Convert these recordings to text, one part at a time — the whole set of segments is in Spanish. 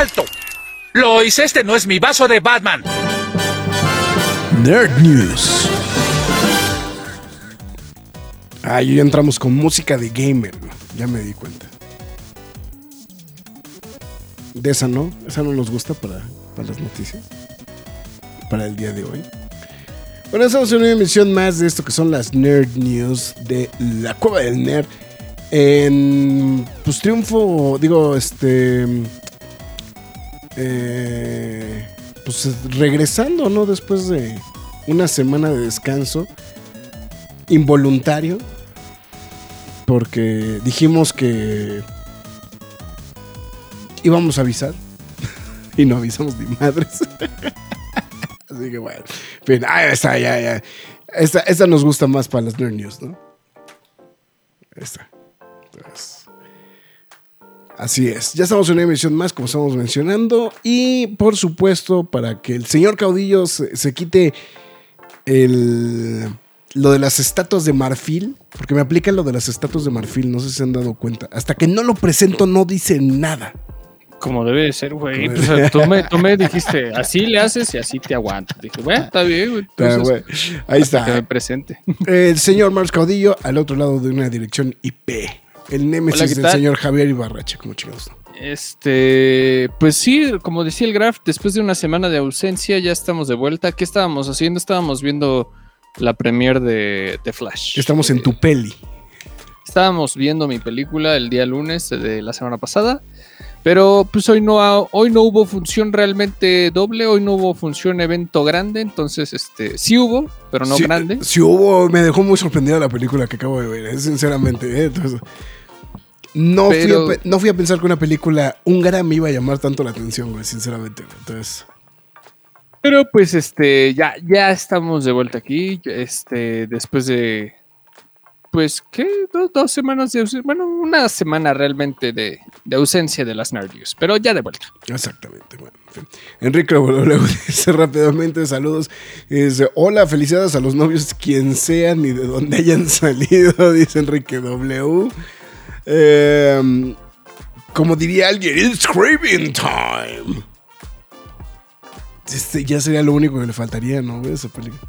¡Alto! Lois, este no es mi vaso de Batman. Nerd News. Ah, ya entramos con música de gamer. Ya me di cuenta. De esa no, esa no nos gusta para, para las noticias. Para el día de hoy. Bueno, estamos en una emisión más de esto que son las Nerd News de la Cueva del Nerd. En pues triunfo, digo, este eh, pues regresando, ¿no? Después de una semana de descanso involuntario, porque dijimos que íbamos a avisar y no avisamos ni madres. Así que bueno, fin, ah, esta, ya, ya. Esta, esta nos gusta más para las nerd news, ¿no? Esta. Entonces, Así es, ya estamos en una emisión más, como estamos mencionando, y por supuesto, para que el señor caudillo se, quite el, lo de las estatuas de marfil, porque me aplican lo de las estatuas de marfil, no sé si se han dado cuenta. Hasta que no lo presento, no dice nada. Como debe de ser, güey. Pues, tú, me, dijiste, así le haces y así te aguantas. Dije, bueno, está bien, güey. Ahí está. Que me presente. El señor Marcos Caudillo al otro lado de una dirección IP. El némesis del señor Javier Ibarrache, como chicos. Este, pues sí, como decía el Graf, después de una semana de ausencia ya estamos de vuelta. ¿Qué estábamos haciendo? Estábamos viendo la premiere de, de Flash. Estamos en tu peli. Estábamos viendo mi película el día lunes de la semana pasada. Pero pues hoy no, hoy no hubo función realmente doble, hoy no hubo función evento grande, entonces este sí hubo, pero no grande. Sí hubo, me dejó muy sorprendida la película que acabo de ver, eh, sinceramente. Eh, no, fui a, no fui a pensar que una película húngara me iba a llamar tanto la atención, güey, sinceramente. Entonces. Pero pues este, ya, ya estamos de vuelta aquí. Este, después de. Pues, ¿qué? Dos, semanas de ausencia. Bueno, una semana realmente de, ausencia de las Nerdies, pero ya de vuelta. Exactamente, bueno. Enrique luego dice rápidamente saludos. Dice, hola, felicidades a los novios, quien sean y de donde hayan salido, dice Enrique W. Em, como diría alguien, it's craving time. Este ya sería lo único que le faltaría, ¿no? Esa película.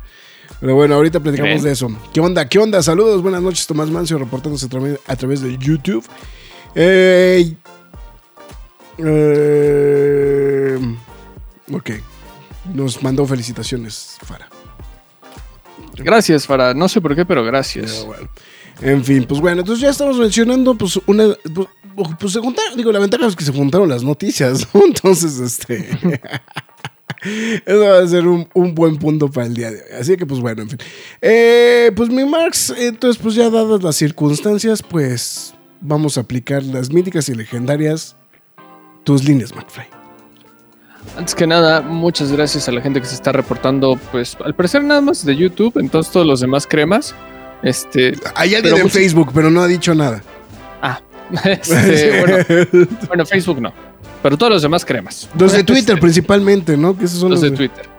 Pero bueno, ahorita platicamos de eso. ¿Qué onda? ¿Qué onda? Saludos, buenas noches, Tomás Mancio, reportándose a través, de YouTube. Eh, ok. Nos mandó felicitaciones, Fara. Gracias, Fara. No sé por qué, pero gracias. bueno. En fin, pues bueno, entonces ya estamos mencionando, pues una. Pues, pues se juntaron, digo, la ventaja es que se juntaron las noticias, ¿no? Entonces, este. Eso va a ser un, buen punto para el día de hoy. Así que, pues bueno, en fin. Eh, pues mi Marx, entonces, pues ya dadas las circunstancias, pues vamos a aplicar las míticas y legendarias tus líneas, McFly. Antes que nada, muchas gracias a la gente que se está reportando, pues al parecer nada más de YouTube, entonces todos los demás cremas. Este, Hay alguien en Facebook, pero no ha dicho nada. Ah, este, bueno, bueno, Facebook no. Pero todos los demás cremas. Los de Twitter principalmente, ¿no? Que esos son los, de, Twitter.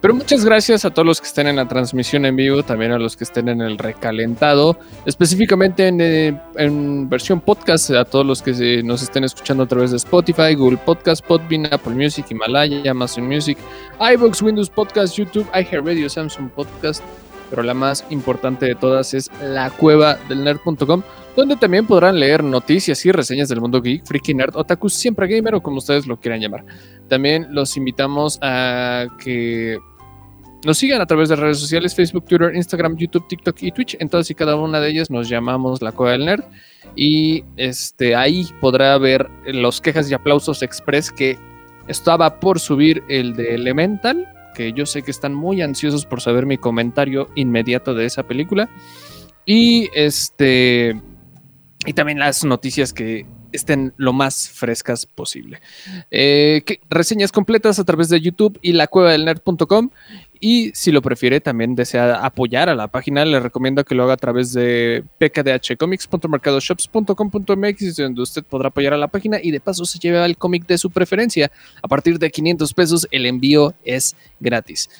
Pero muchas gracias a todos los que estén en la transmisión en vivo, también a los que estén en el recalentado, específicamente en, eh, en versión podcast, a todos los que nos estén escuchando a través de Spotify, Google Podcast, Podbean, Apple Music, Himalaya, Amazon Music, iBooks, Windows Podcast, YouTube, iHeartRadio, Samsung Podcast, pero la más importante de todas es la cueva del nerd.com, donde también podrán leer noticias y reseñas del mundo geek, freaky nerd, otaku, siempre gamer o como ustedes lo quieran llamar. También los invitamos a que nos sigan a través de redes sociales, Facebook, Twitter, Instagram, YouTube, TikTok y Twitch. En todas y cada una de ellas nos llamamos La Cueva del Nerd. Y este, ahí podrá ver los quejas y aplausos express que estaba por subir el de Elemental que yo sé que están muy ansiosos por saber mi comentario inmediato de esa película. Y este. Y también las noticias que estén lo más frescas posible. Eh, que- reseñas completas a través de YouTube y la cueva del nerd.com. Y si lo prefiere, también desea apoyar a la página, le recomiendo que lo haga a través de pkdhcomics.mercadoshops.com.mx, donde usted podrá apoyar a la página y de paso se lleva el cómic de su preferencia. A partir de 500 pesos, el envío es gratis.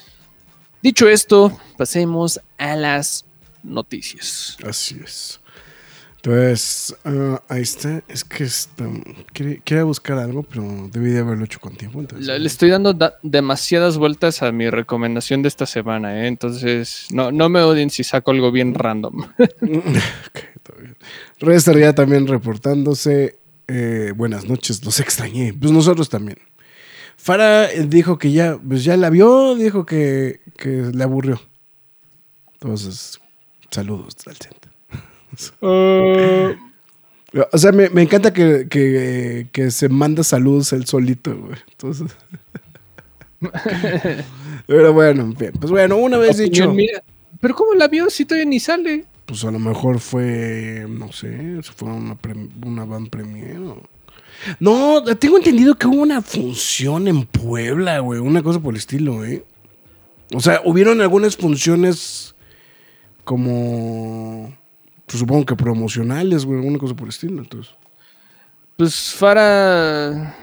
Dicho esto, pasemos a las noticias. Así es. Entonces, ah, ahí está. Es que está, quería, quería buscar algo, pero debí de haberlo hecho con tiempo. Entonces, Le, estoy dando da- demasiadas vueltas a mi recomendación de esta semana, ¿eh? entonces no, no me odien si saco algo bien random. Ok, todo bien. Rester ya también reportándose. Eh, buenas noches, los extrañé. Pues nosotros también. Farah eh, dijo que ya, pues ya la vio, dijo que, que le aburrió. Entonces, saludos al centro. O sea, me, me encanta que, que, que se manda saludos él solito, güey. Entonces. Pero bueno, bien. Pues bueno, una vez dicho. Mía. Pero ¿cómo la vio si todavía ni sale? Pues a lo mejor fue, no sé, fue una, una van premier. o- No, tengo entendido que hubo una función en Puebla, güey, una cosa por el estilo, ¿eh? O sea, hubieron algunas funciones como, pues, supongo que promocionales, güey, alguna cosa por el estilo, entonces. Pues Fara...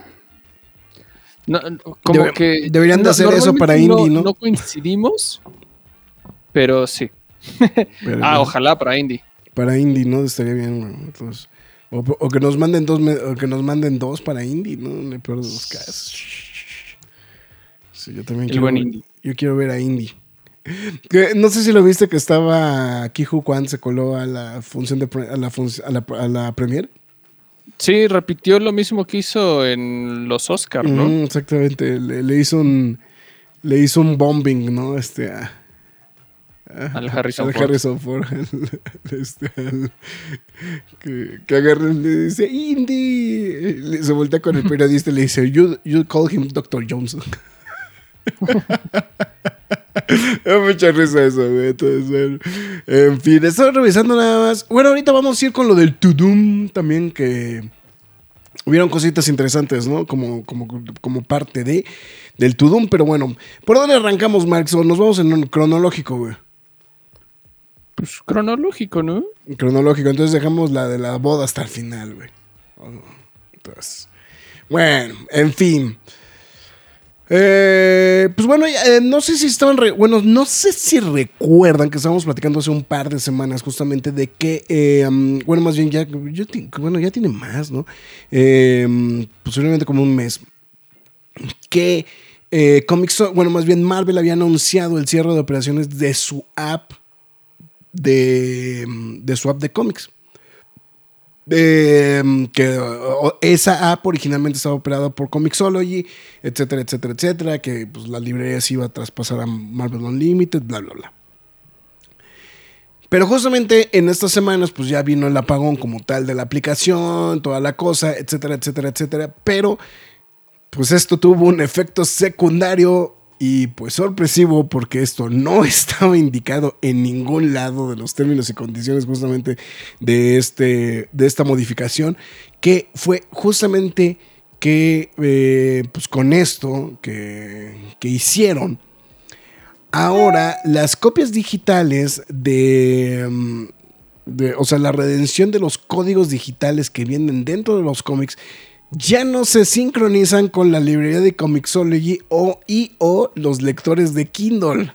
No, como Debe- que... deberían de hacer eso para indie, ¿no? No coincidimos, pero sí. Pero, Ah, ojalá para indie. Para indie, ¿no? Estaría bien, güey. Entonces, o, o que nos manden dos, o que nos manden dos para indie, ¿no? En el peor de los casos. Sí, yo también El quiero. buen ver- indie. Yo quiero ver a indie. Que, no sé si lo viste que estaba Kiju Kwan se coló a la función de a la, a la, a la premier. Sí, repitió lo mismo que hizo en los Oscars, ¿no? Ujú, exactamente. Le, le hizo un le hizo un bombing, ¿no? Este a, Al Harrison al Ford. Harrison Ford. Este, al- que, que agarra y le dice Indy. Se voltea con el periodista y le dice You, you call him Dr. Jones. Me da mucha risa eso, güey. Entonces, bueno. En fin, estoy revisando nada más. Bueno, ahorita vamos a ir con lo del Tudum también, que hubieron cositas interesantes, ¿no? Como, como, como parte de del Tudum. Pero bueno, ¿por dónde arrancamos, Marx? O nos vamos en un cronológico, güey. Pues cronológico, ¿no? Cronológico. Entonces dejamos la de la boda hasta el final, güey. Entonces, bueno, en fin. Eh, pues bueno, eh, no sé si estaban, re- no sé si recuerdan que estábamos platicando hace un par de semanas justamente de que, eh, bueno, más bien ya, bueno, ya tiene más, ¿no? Posiblemente como un mes, que Comics, bueno, más bien Marvel había anunciado el cierre de operaciones de su app de, de su app de cómics. Eh, que esa app originalmente estaba operada por Comixology, etcétera, etcétera, etcétera, que pues, la librería se iba a traspasar a Marvel Unlimited, bla, bla, bla. Pero justamente en estas semanas pues ya vino el apagón como tal de la aplicación, toda la cosa, etcétera, etcétera, etcétera. Pero pues esto tuvo un efecto secundario y pues sorpresivo porque esto no estaba indicado en ningún lado de los términos y condiciones justamente de, este, de esta modificación, que fue justamente que eh, pues con esto que, que hicieron, ahora las copias digitales mm, de- o sea, la redención de los códigos digitales que vienen dentro de los cómics ya no se sincronizan con la librería de Comixology o, y o los lectores de Kindle.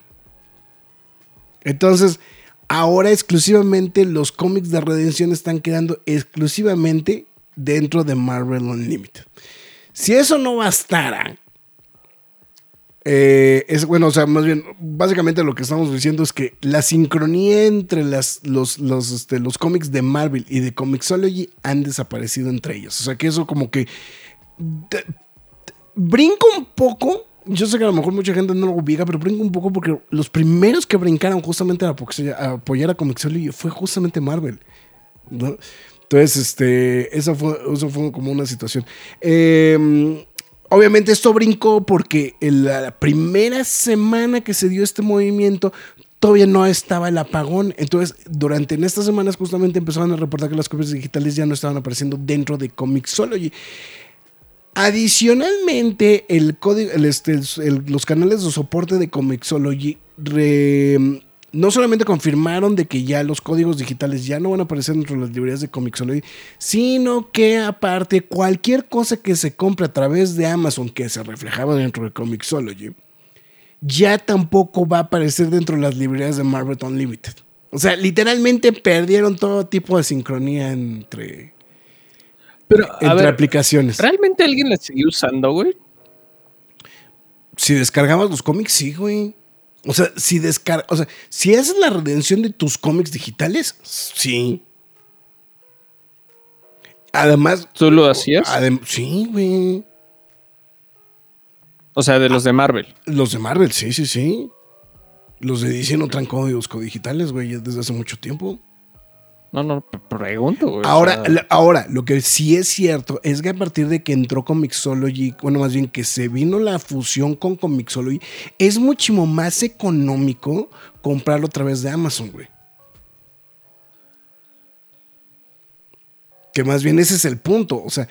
Entonces, ahora exclusivamente los cómics de redención están quedando exclusivamente dentro de Marvel Unlimited. Si eso no bastara, eh, es bueno, o sea, más bien, básicamente lo que estamos diciendo es que la sincronía entre las, los, los, este, los cómics de Marvel y de Comixology han desaparecido entre ellos. O sea, que eso como que de- brinca un poco. Yo sé que a lo mejor mucha gente no lo ubica, pero brinca un poco porque los primeros que brincaron justamente a, apo- a apoyar a Comixology fue justamente Marvel. Entonces, este, eso fue, eso fue como una situación. Eh, obviamente esto brincó porque en la primera semana que se dio este movimiento, todavía no estaba el apagón. Entonces, durante en estas semanas justamente empezaron a reportar que las copias digitales ya no estaban apareciendo dentro de Comixology. Adicionalmente, el código, este, los canales de soporte de Comixology re- no solamente confirmaron de que ya los códigos digitales ya no van a aparecer dentro de las librerías de Comixology, sino que aparte cualquier cosa que se compre a través de Amazon que se reflejaba dentro de Comixology, ya tampoco va a aparecer dentro de las librerías de Marvel Unlimited. O sea, literalmente perdieron todo tipo de sincronía entre, Pero, entre ver, aplicaciones. ¿realmente alguien la sigue usando, güey? Si descargabas los cómics, sí, güey. O sea, si descar o sea, si esa es la redención de tus cómics digitales, sí. Además, ¿Tú lo hacías? adem- sí, güey. O sea, de los de Marvel. Los de Marvel, sí, sí, sí. Los de DC no traen códigos codigitales, güey, desde hace mucho tiempo. No, no, pregunto, güey. o Ahora, sea, ahora, lo que sí es cierto es que a partir de que entró Comixology, bueno, más bien que se vino la fusión con Comixology, es muchísimo más económico comprarlo a través de Amazon, güey. Que más bien ese es el punto. O sea,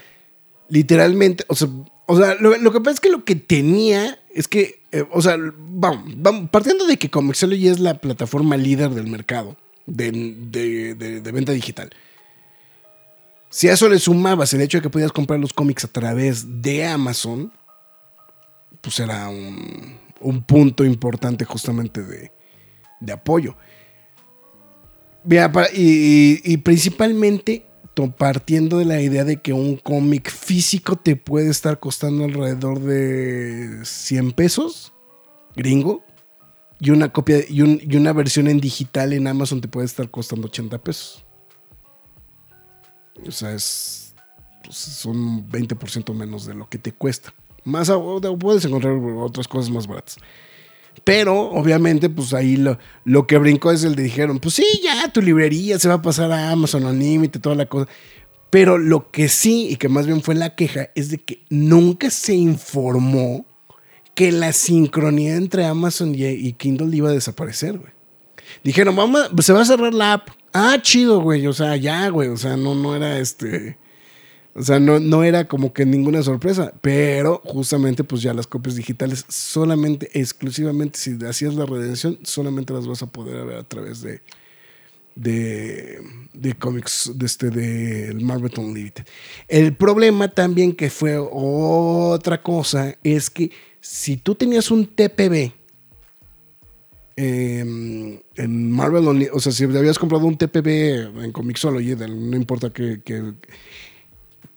literalmente, o sea, o sea lo, lo que pasa es que lo que tenía es que, eh, o sea, vamos, vamos, partiendo de que Comixology es la plataforma líder del mercado de, de- de- venta digital. Si a eso le sumabas el hecho de que podías comprar los cómics a través de Amazon, pues era un, un punto importante justamente de, de apoyo. Y, y- y principalmente partiendo de la idea de que un cómic físico te puede estar costando alrededor de 100 pesos, gringo, y una copia y, un- y una versión en digital en Amazon te puede estar costando 80 pesos. O sea, es pues, son 20% menos de lo que te cuesta. Más puedes encontrar otras cosas más baratas. Pero obviamente, pues ahí lo, lo que brincó es el de dijeron, pues sí, ya tu librería se va a pasar a Amazon Unlimited, toda la cosa. Pero lo que sí, y que más bien fue la queja, es de que nunca se informó que la sincronía entre Amazon y, Kindle iba a desaparecer, güey. Dijeron, vamos, se va a cerrar la app. Ah, chido, güey. O sea, ya, güey. O sea, no, no era este. O sea, no, no era como que ninguna sorpresa. Pero justamente, pues ya las copias digitales, solamente, exclusivamente, si hacías la redención, solamente las vas a poder ver a través de. De, de cómics de este de Marvel Unlimited. El problema también que fue otra cosa es que si tú tenías un TPB eh, en Marvel Unli- o sea, si habías comprado un TPB en Comixology, no importa que, que-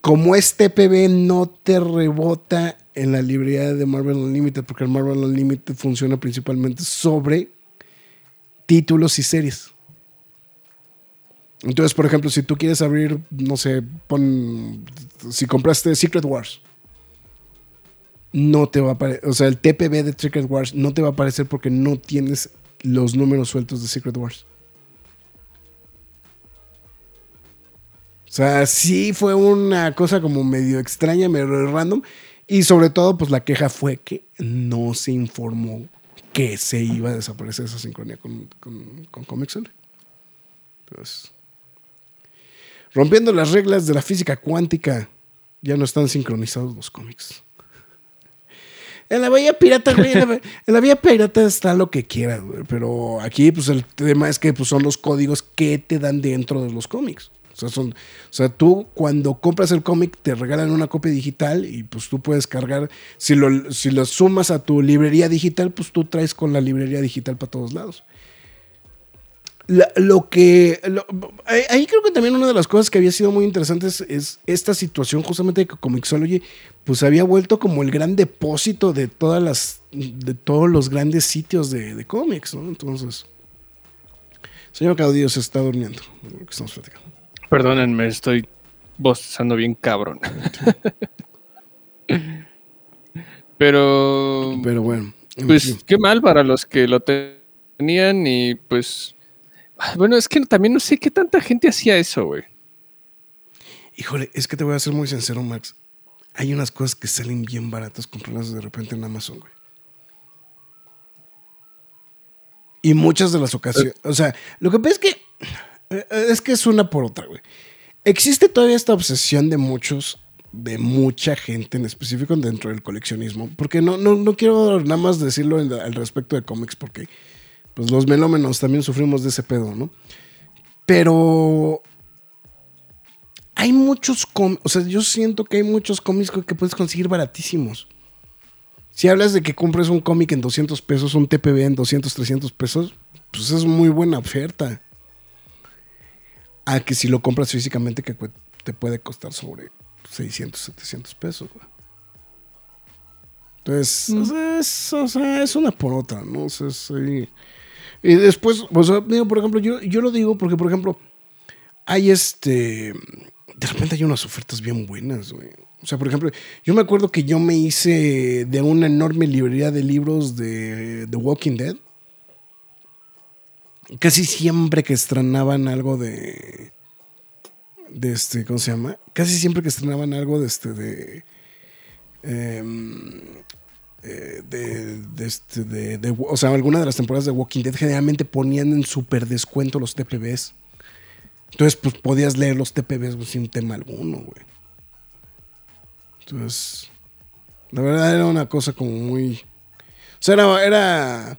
como es TPB no te rebota en la librería de Marvel Unlimited, porque el Marvel Unlimited funciona principalmente sobre títulos y series. Entonces, por ejemplo, si tú quieres abrir, no sé, pon, si compraste Secret Wars, no te va a aparecer, o sea, el TPB de Secret Wars no te va a aparecer porque no tienes los números sueltos de Secret Wars. O sea, sí fue una cosa como medio extraña, medio random. Y sobre todo, pues la queja fue que no se informó que se iba a desaparecer esa sincronía con, con, con Comixology. Pues, rompiendo las reglas de la física cuántica, ya no están sincronizados los cómics. En la Bahía Pirata, güey, en la, en la Bahía Pirata está lo que quieras, güey. Pero aquí, pues el tema es que pues, son los códigos que te dan dentro de los cómics. O sea, son, o sea, tú cuando compras el cómic te regalan una copia digital y pues tú puedes cargar, si lo, si lo sumas a tu librería digital, pues tú traes con la librería digital para todos lados. La- lo que. lo- ahí creo que también una de las cosas que había sido muy interesantes es esta situación justamente de que Comixology pues había vuelto como el gran depósito de todas las. de todos los grandes sitios de, de cómics, ¿no? Entonces. Señor Caudillo se está durmiendo. de lo que estamos platicando. Perdónenme, estoy bostezando bien cabrón. Pero, Pero bueno. en pues qué mal para los que lo te- tenían y pues... Bueno, es que también no sé qué tanta gente hacía eso, güey. Híjole, es que te voy a ser muy sincero, Max. Hay unas cosas que salen bien baratas comprarlas de repente en Amazon, güey. Y muchas de las ocasiones. O sea, lo que pasa es que. eh, Es que es una por otra, güey. Existe todavía esta obsesión de muchos, de mucha gente en específico dentro del coleccionismo. Porque no, no, no quiero nada más decirlo al respecto de cómics, porque pues los melómenos también sufrimos de ese pedo, ¿no? Pero hay muchos cómics, o sea, yo siento que hay muchos cómics que puedes conseguir baratísimos. Si hablas de que compres un cómic en 200 pesos, un TPB en 200, 300 pesos, pues es muy buena oferta. A que si lo compras físicamente, que te puede costar sobre 600, 700 pesos. güey. Entonces, o, sea, es, o sea, es una por otra, ¿no? O sea, sí. Y después, o digo, por ejemplo, yo, yo lo digo porque, por ejemplo, hay este. De repente hay unas ofertas bien buenas, güey. O sea, por ejemplo, yo me acuerdo que yo me hice de una enorme librería de libros de The Walking Dead. Casi siempre que estrenaban algo de. De este, ¿cómo se llama? Casi siempre que estrenaban algo de este, de. em, eh, de, de este, de, de- o sea, alguna de las temporadas de Walking Dead generalmente ponían en super descuento los TPBs. Entonces, pues podías leer los TPBs pues, sin tema alguno, güey. Entonces, la verdad era una cosa como muy. O sea, era,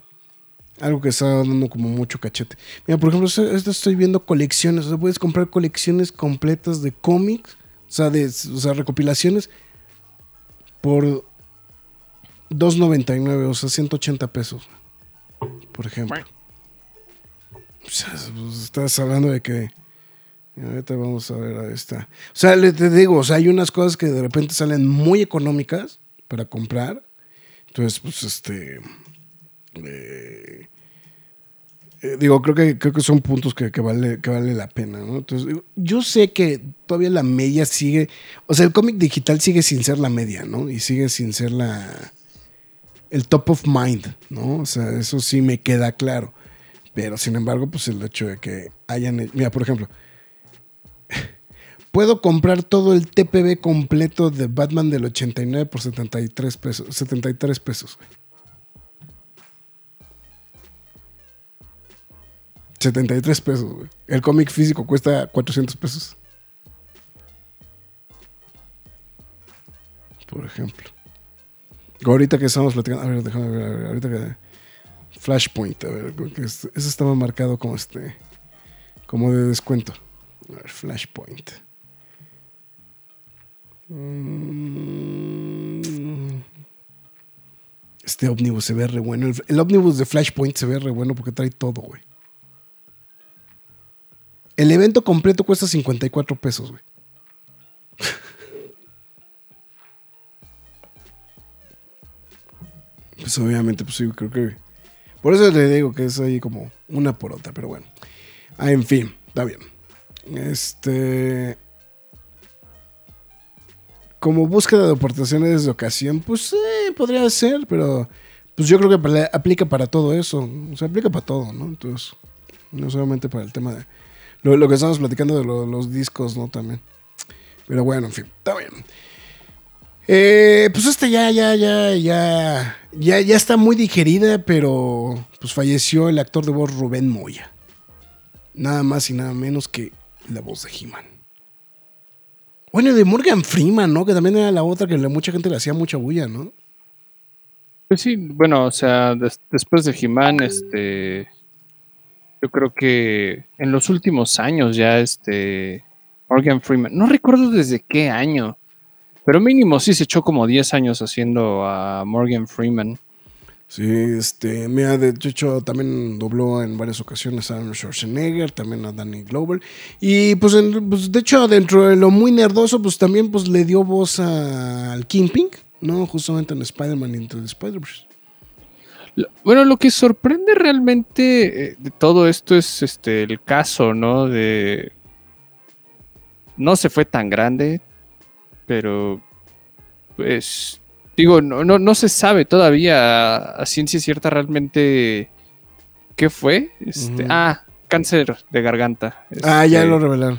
algo que estaba dando como mucho cachete. Mira, por ejemplo, esto estoy viendo colecciones. O sea, puedes comprar colecciones completas de cómics, o sea, de, o sea, recopilaciones por 2.99, o sea, 180 pesos, por ejemplo. O sea, pues, estás hablando de que. Ahorita vamos a ver a esta. O sea, le te digo, o sea, hay unas cosas que de repente salen muy económicas para comprar. Entonces, pues, este. eh, eh, digo, creo que, creo que son puntos que, que vale, que vale la pena, ¿no? Entonces, digo, yo sé que todavía la media sigue. O sea, el cómic digital sigue sin ser la media, ¿no? Y sigue sin ser la. El top of mind, ¿no? O sea, eso sí me queda claro. Pero sin embargo, pues el hecho de que hayan. Mira, por ejemplo, puedo comprar todo el TPB completo de Batman del 89 por 73 pesos. 73 pesos, güey. 73 pesos, güey. El cómic físico cuesta 400 pesos. Por ejemplo. Ahorita que estamos platicando. A ver, déjame ver. A ver ahorita que. Flashpoint, a ver. ese estaba marcado como este. Como de descuento. A ver, Flashpoint. Mm. Este ómnibus se ve re bueno. El ómnibus de Flashpoint se ve re bueno porque trae todo, güey. El evento completo cuesta 54 pesos, güey. Pues obviamente, pues sí, creo que. Por eso le digo que es ahí como una por otra, pero bueno. Ah, en fin, está bien. Este. Como búsqueda de aportaciones de ocasión, pues sí, podría ser, pero pues yo creo que aplica para todo eso. O sea, aplica para todo, ¿no? Entonces, no solamente para el tema de. Lo, que estamos platicando de lo- los discos, ¿no? También. Pero bueno, en fin, está bien. Eh, pues esta ya, ya, ya, ya, ya, ya está muy digerida, pero pues falleció el actor de voz Rubén Moya. Nada más y nada menos que la voz de He-Man. Bueno, de Morgan Freeman, ¿no? Que también era la otra que mucha gente le hacía mucha bulla, ¿no? Pues sí, bueno, o sea, des- después de He-Man, este. Yo creo que en los últimos años ya, este. Morgan Freeman. No recuerdo desde qué año. Pero mínimo sí se echó como 10 años haciendo a Morgan Freeman. Sí, este, mira, de hecho también dobló en varias ocasiones a Arnold Schwarzenegger, también a Danny Glover. Y pues, en- pues, de hecho, dentro de lo muy nerdoso, pues también pues le dio voz a- al Kingpin, ¿no? Justamente en Spider-Man Into the Spider-Verse. Bueno, lo que sorprende realmente eh, de todo esto es este el caso, ¿no? De. No se fue tan grande, pero. Pues. Digo, no, no, no se sabe todavía a, ciencia cierta realmente qué fue. Este. Ah, cáncer de garganta. Ah, ya Este, lo revelaron.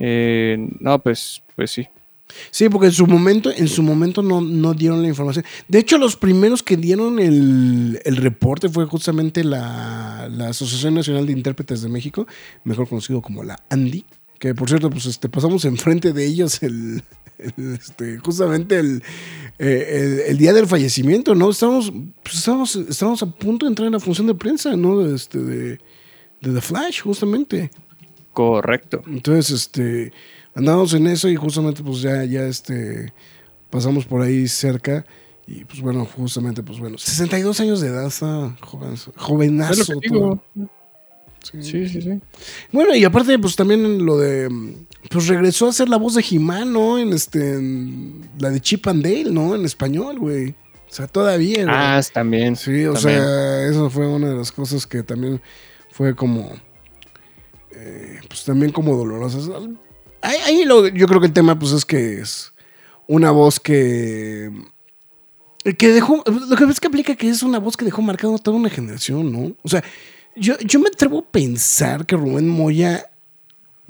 eh, no, pues, pues sí. Sí, porque en su momento, en su momento no, no dieron la información. De hecho, los primeros que dieron el, el reporte fue justamente la, la Asociación Nacional de Intérpretes de México, mejor conocido como la ANDI, que por cierto, pues este, pasamos enfrente de ellos el, el, este, justamente el, eh, el, el día del fallecimiento, ¿no? Estamos, pues, estamos, estamos a punto de entrar en la función de prensa, ¿no? Este, de, de The Flash, justamente. Correcto. Entonces, este, andamos en eso y justamente pues ya, ya este, pasamos por ahí cerca y pues bueno, justamente pues bueno, 62 años de edad, está joven, Es jovenazo. Sí. Sí, sí, sí. Bueno, y aparte pues también lo de, pues regresó a ser la voz de He-Man, ¿no? En este, en la de Chip and Dale, ¿no? En español, güey. O sea, todavía. güey. Ah, también. Sí, o también. sea, eso fue una de las cosas que también fue como, eh, pues también como dolorosas. Ahí, ahí lo- yo creo que el tema, pues es que es una voz que, que dejó, lo que es que aplica que es una voz que dejó marcado toda una generación, ¿no? O sea, yo, yo me atrevo a pensar que Rubén Moya,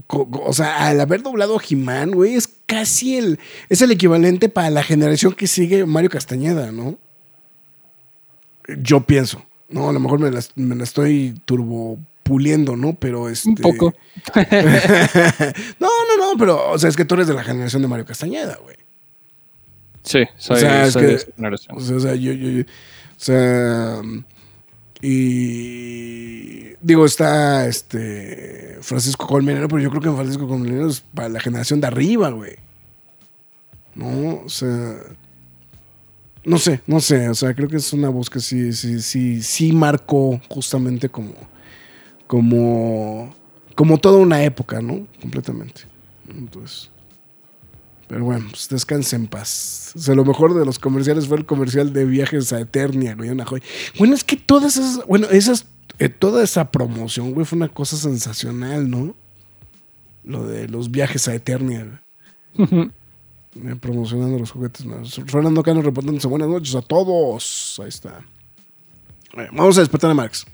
o sea, al haber doblado a He-Man, güey, es casi el, es el equivalente para la generación que sigue Mario Castañeda, ¿no? Yo pienso. No, a lo mejor me la, me la estoy turbo puliendo, ¿no? Pero este. Un poco. no, no, no, pero, o sea, es que tú eres de la generación de Mario Castañeda, güey. Sí, soy, O sea, es soy que- de esa generación. O sea, o sea, yo, yo, yo- o sea, y digo, está este Francisco Colmenero, pero yo creo que Francisco Colmenero es para la generación de arriba, güey. No, o sea, no sé, no sé, o sea, creo que es una voz que sí, sí, sí, sí marcó justamente como, como, como toda una época, ¿no? Completamente. Entonces. Pero bueno, pues descanse en paz. O sea, lo mejor de los comerciales fue el comercial de viajes a Eternia, güey, una joya. Bueno, es que todas esas, bueno, esas, eh, toda esa promoción, güey, fue una cosa sensacional, ¿no? Lo de los viajes a Eternia, güey. Eh, promocionando los juguetes. Fernando Cano reportándose buenas noches a todos. Ahí está. Bueno, vamos a despertar a Marx.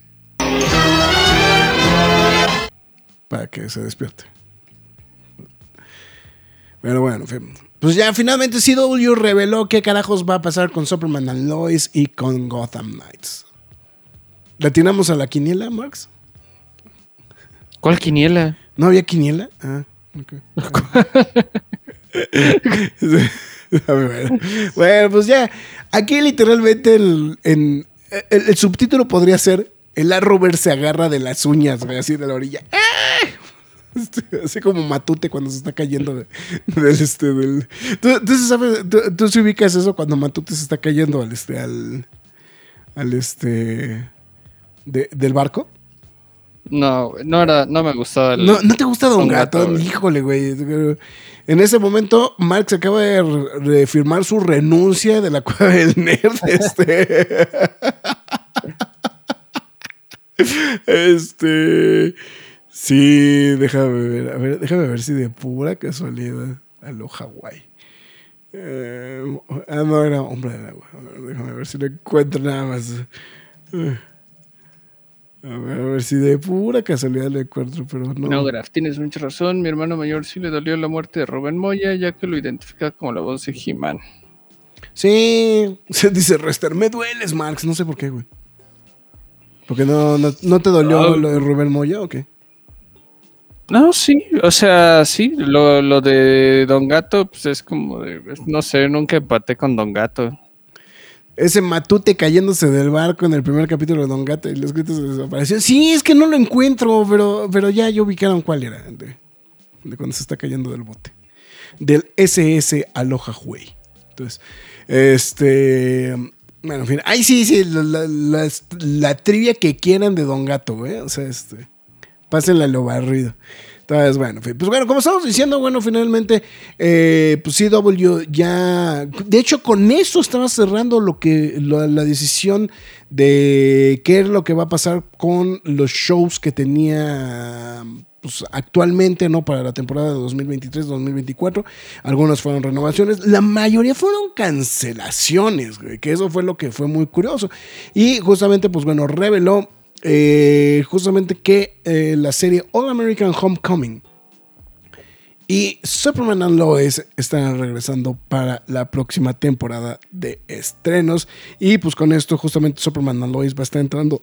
Para que se despierte. Pero bueno, en fin. Pues ya finalmente CW reveló qué carajos va a pasar con Superman and Lois y con Gotham Knights. ¿Le atinamos a la quiniela, Marx? ¿Cuál quiniela? ¿No había quiniela? Ah, ok. Bueno, pues ya. Aquí literalmente el, en- el, el subtítulo podría ser El Arrover se agarra de las uñas, güey, así de la orilla. ¡Ah! Este, Así como Matute cuando se está cayendo de- del este del. ¿Tú, tú sabes, tú, tú sí ubicas eso cuando Matute se está cayendo al este al. al este. de- del barco? No, no era, no me gustaba el. No, ¿no te gusta Don, Don Gato? Gato, güey. Híjole, güey. En ese momento, Marx acaba de, de firmar su renuncia de la cueva del nerd. Este. este. Sí, déjame ver. A ver, déjame ver si de pura casualidad. A lo Hawái. Eh, ah, no, era hombre del agua. A ver, déjame ver si lo encuentro nada más. Eh, A ver, a ver si de pura casualidad lo encuentro, pero no. No, Graf, tienes mucha razón. Mi hermano mayor sí le dolió la muerte de Rubén Moya, ya que lo identifica como la voz de He-Man. Sí, se dice Rester, me dueles, Marx. No sé por qué, güey. Porque no, no, ¿no te dolió lo de Rubén Moya o qué? No, sí, o sea, sí, lo, lo de Don Gato, pues es como de, no sé, nunca empaté con Don Gato. Ese matute cayéndose del barco en el primer capítulo de Don Gato y los gritos desapareció. Sí, es que no lo encuentro, pero, pero ya ubicaron cuál era. De, de cuando se está cayendo del bote. Del SS Aloha Huey. Entonces, este. Bueno, en fin. Ahí sí, sí, la, la- la- la trivia que quieran de Don Gato, güey. O sea, este. Pásenla lo barrido. Entonces, bueno, pues bueno, como estamos diciendo, bueno, finalmente, eh, pues CW ya, de hecho, con eso estaba cerrando lo que, la decisión de qué es lo que va a pasar con los shows que tenía pues, actualmente, ¿no? Para la temporada de 2023-2024. Algunas fueron renovaciones, la mayoría fueron cancelaciones, que eso fue lo que fue muy curioso. Y justamente, pues bueno, reveló eh, justamente que eh, la serie All American Homecoming Y Superman and Lois están regresando para la próxima temporada de estrenos. Y pues con esto, justamente Superman and Lois va a estar entrando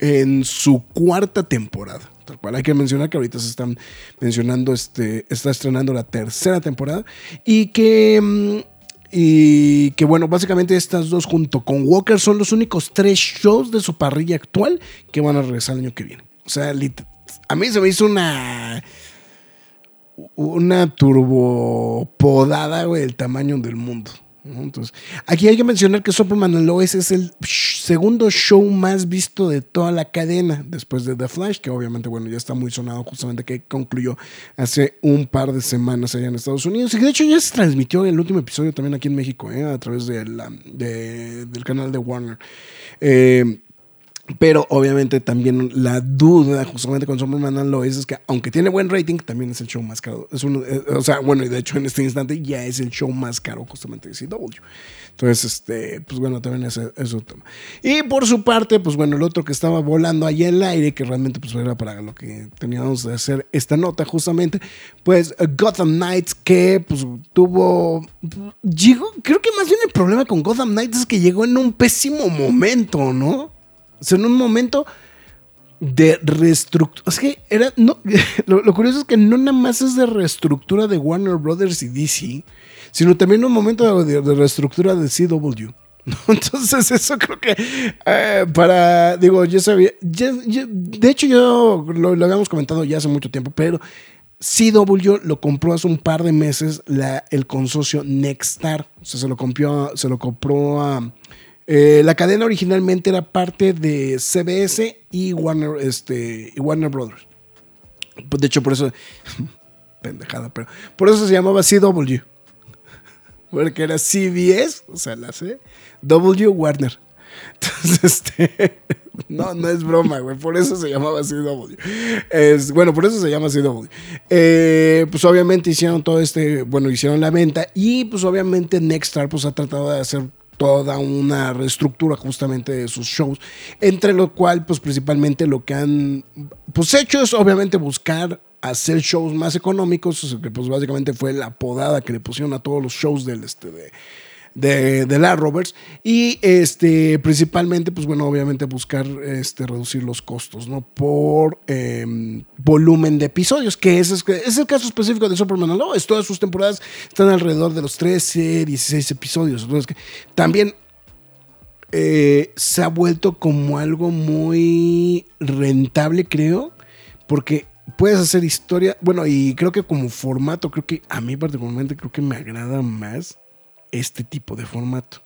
en su cuarta temporada. Tal cual hay que mencionar que ahorita se están mencionando, este, está estrenando la tercera temporada. Y que. Y que bueno, básicamente estas dos junto con Walker son los únicos tres shows de su parrilla actual que van a regresar el año que viene. O sea, a mí se me hizo una una turbo podada, güey, del tamaño del mundo. Entonces, aquí hay que mencionar que Superman and es el segundo show más visto de toda la cadena después de The Flash, que obviamente, bueno, ya está muy sonado justamente que concluyó hace un par de semanas allá en Estados Unidos y de hecho ya se transmitió el último episodio también aquí en México, ¿eh? a través de la- de- del canal de Warner. Eh, pero obviamente también la duda justamente con Superman and Lois es que aunque tiene buen rating, también es el show más caro. Es uno, eh, o sea, bueno, y de hecho en este instante ya es el show más caro justamente de CW. Entonces, este, pues bueno, también es eso tema. Y por su parte, pues bueno, el otro que estaba volando allá en el aire, que realmente pues era para lo que teníamos de hacer esta nota justamente, pues eh, Gotham Knights que pues tuvo, llegó, creo que más bien el problema con Gotham Knights es que llegó en un pésimo momento, ¿no? O sea, en un momento de reestructura. Es que era. No, lo, curioso es que no nada más es de reestructura de Warner Brothers y DC, sino también un momento de, reestructura de CW. Entonces, eso creo que eh, para. Digo, yo sabía. de hecho, yo lo, habíamos comentado ya hace mucho tiempo, pero. CW lo compró hace un par de meses la, el consorcio Nexstar. O sea, se lo compró, a- se lo compró a. eh, la cadena originalmente era parte de CBS y Warner, este, Warner Brothers. De hecho, por eso. Pendejada, pero. Por eso se llamaba CW. Porque era CBS, o sea, la C. W Warner. Entonces, este. No, no es broma, güey. Por eso se llamaba CW. Es, bueno, por eso se llama CW. Eh, pues obviamente hicieron todo este. Bueno, hicieron la venta. Y pues obviamente Nexstar pues ha tratado de hacer toda una reestructura justamente de sus shows, entre lo cual pues principalmente lo que han pues hecho es obviamente buscar hacer shows más económicos, que pues básicamente fue la podada que le pusieron a todos los shows del este de de, la Roberts y este principalmente pues bueno obviamente buscar este reducir los costos no por eh, volumen de episodios que es, es el caso específico de Superman and Lois todas sus temporadas están alrededor de los 13 16 episodios. Entonces que también eh, se ha vuelto como algo muy rentable creo porque puedes hacer historia bueno y creo que como formato creo que a mí particularmente creo que me agrada más este tipo de formato.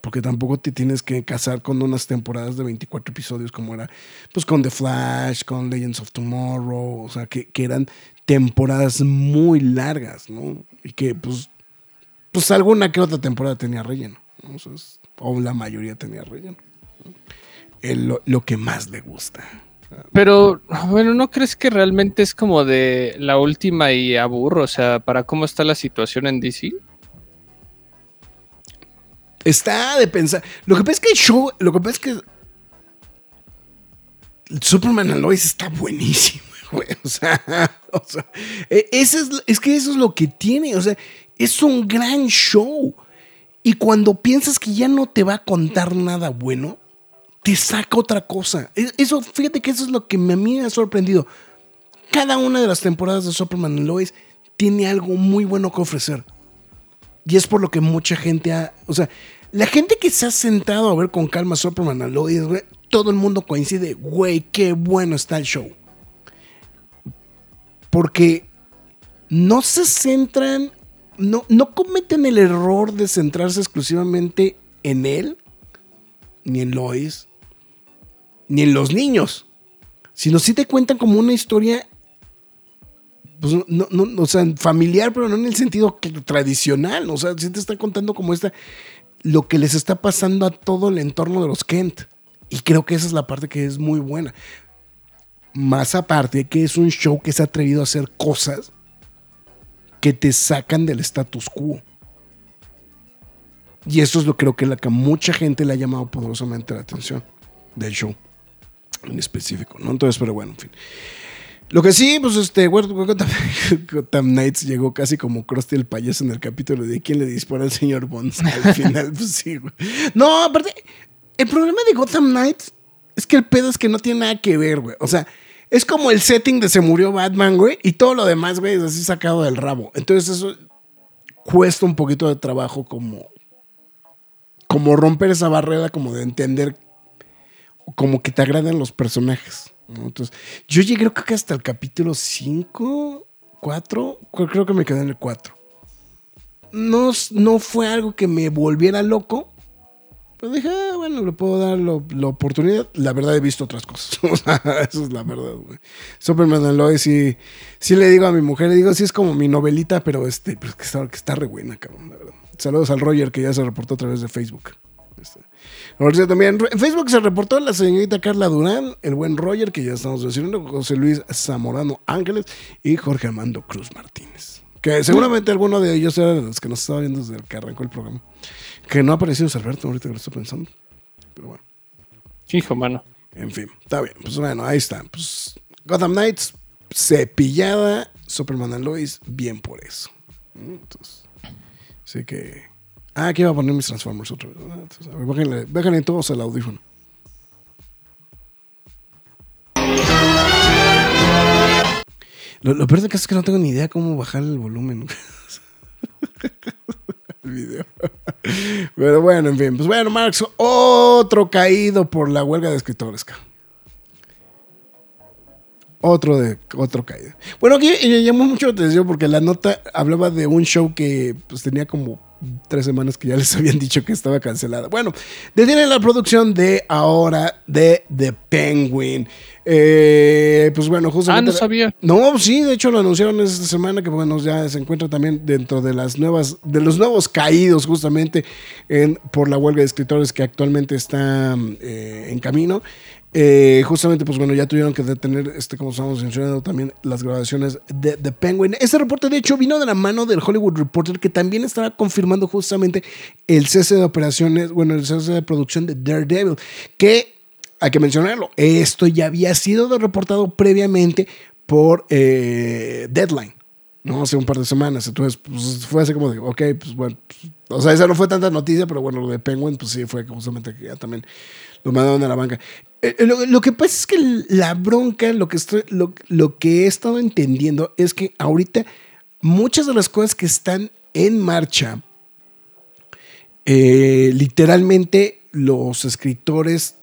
Porque tampoco te tienes que casar con unas temporadas de 24 episodios como era pues con The Flash, con Legends of Tomorrow, o sea, que, que eran temporadas muy largas, ¿no? Y que pues, pues alguna que otra temporada tenía relleno, ¿no? O, la mayoría tenía relleno. ¿no? El- lo, lo que más le gusta. Pero, bueno, ¿no crees que realmente es como de la última y aburro? O sea, para cómo está la situación en DC. Está de pensar. Lo que pasa es que el show, lo que pasa es que Superman and Lois está buenísimo, güey. O sea, o sea, e- es, es que eso es lo que tiene. O sea, es un gran show. Y cuando piensas que ya no te va a contar nada bueno, te saca otra cosa. E- Eso, fíjate que eso es lo que a mí me ha sorprendido. Cada una de las temporadas de Superman and Lois tiene algo muy bueno que ofrecer. Y es por lo que mucha gente ha. O sea, la gente que se ha sentado a ver con calma Superman and Lois, todo el mundo coincide, güey, qué bueno está el show. Porque no se centran, no, no cometen el error de centrarse exclusivamente en él, ni en Lois, ni en los niños, sino sí te cuentan como una historia pues no, no, o sea, familiar, pero no en el sentido tradicional. O sea, sí te está contando como esta, lo que les está pasando a todo el entorno de los Kent. Y creo que esa es la parte que es muy buena. Más aparte que es un show que se ha atrevido a hacer cosas que te sacan del status quo. Y eso es lo creo que la que a mucha gente le ha llamado poderosamente la atención del show en específico, ¿no? Entonces, pero bueno, en fin. Lo que sí, pues este, Gotham, Knights llegó casi como Krusty el payaso en el capítulo de quién le dispara al señor Bonds al final, pues sí, güey. No, aparte, el problema de Gotham Knights es que el pedo es que no tiene nada que ver, güey. O sea, es como el setting de se murió Batman, güey, y todo lo demás, güey, es así sacado del rabo. Entonces eso cuesta un poquito de trabajo como como romper esa barrera, como de entender, como que te agradan los personajes. Entonces, yo llegué creo que hasta el capítulo 5, 4, creo que me quedé en el 4. No, no fue algo que me volviera loco. Pero dije, ah, bueno, le puedo dar lo- la oportunidad. La verdad he visto otras cosas. O sea, Eso es la verdad, güey. Superman and Lois, sí, sí le digo a mi mujer, le digo, sí es como mi novelita, pero este, pues que está, que está re buena, cabrón, la verdad. Saludos al Roger que ya se reportó a través de Facebook. Este. También en Facebook se reportó la señorita Carla Durán, el buen Roger, que ya estamos mencionando, José Luis Zamorano Ángeles y Jorge Armando Cruz Martínez. Que seguramente alguno de ellos era de los que nos estaba viendo desde que arrancó el programa. Que no ha aparecido Alberto, ahorita que lo estoy pensando. Pero bueno. Hijo, mano. En fin, está bien. Pues bueno, ahí está. Pues Gotham Knights, cepillada, Superman and Lois, bien por eso. ¿no? Entonces, así que. Ah, aquí iba a poner mis Transformers otra vez. ¿no? Entonces, todos el audífono. Lo, peor de que es que no tengo ni idea cómo bajar el volumen. el video. Pero bueno, en fin. Pues bueno, Marx, otro caído por la huelga de escritores. Otro de otro caído. Bueno, aquí llamó mucho la atención porque la nota hablaba de un show que pues, tenía como tres semanas que ya les habían dicho que estaba cancelada. Bueno, detienen la producción de ahora de The Penguin. Eh, pues bueno, Ah, justamente. no sabía. No, sí, de hecho lo anunciaron esta semana que bueno, ya se encuentra también dentro de las nuevas, de los nuevos caídos justamente en, por la huelga de escritores que actualmente está eh, en camino. Eh, justamente, pues bueno, ya tuvieron que detener, este, como estamos mencionando, también las grabaciones de The Penguin. Ese reporte, de hecho, vino de la mano del Hollywood Reporter, que también estaba confirmando justamente el cese de operaciones, bueno, el cese de producción de Daredevil, que hay que mencionarlo, esto ya había sido reportado previamente por eh, Deadline, ¿no? Hace un par de semanas. Entonces, pues, fue así como de, ok, pues bueno, pues, o sea, esa no fue tanta noticia, pero bueno, lo de Penguin, pues sí, fue justamente que ya también lo mandaron a la banca. Eh, eh, lo, que pasa es que la bronca, lo que, estoy, lo, lo que he estado entendiendo es que ahorita muchas de las cosas que están en marcha, eh, literalmente los escritores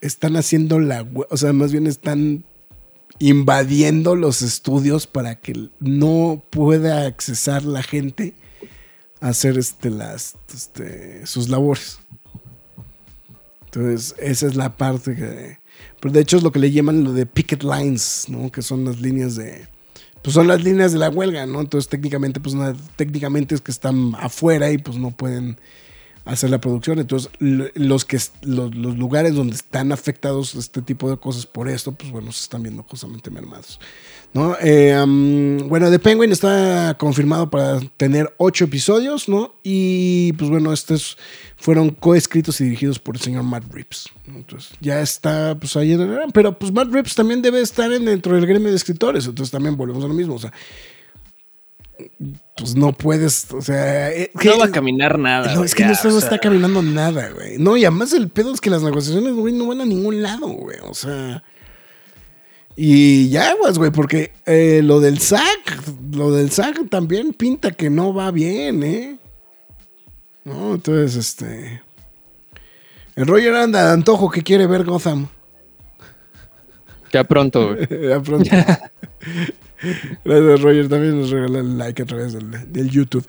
están haciendo la, o sea, más bien están invadiendo los estudios para que no pueda accesar la gente a hacer este, las, este, sus labores. Entonces, esa es la parte que... Pero de hecho es lo que le llaman lo de picket lines, ¿no? Que son las líneas de... Pues son las líneas de la huelga, ¿no? Entonces técnicamente, pues nada, técnicamente es que están afuera y pues no pueden hacer la producción. Entonces, los, que, los, lugares donde están afectados este tipo de cosas por esto, pues bueno, se están viendo justamente mermados. ¿no? Eh, bueno, The Penguin está confirmado para tener ocho episodios, ¿no? Y pues bueno, estos fueron coescritos y dirigidos por el señor Matt Reeves. Entonces, ya está, pues ahí, pero pues Matt Reeves también debe estar en- dentro del gremio de escritores. Entonces, también volvemos a lo mismo, o sea. Pues no puedes, o sea. eh, No va a caminar nada. no, es que ya, no, está, o sea, está caminando nada, güey. No, y además el pedo es que las negociaciones, güey, no van a ningún lado, güey. O sea. Y ya, aguas, güey, porque eh, lo del SAC, lo del SAC también pinta que no va bien, ¿eh? No, entonces, este. El Roger anda de antojo que quiere ver Gotham. Ya pronto, güey. ya pronto. Gracias, Roger. También nos regaló el like a través del, YouTube.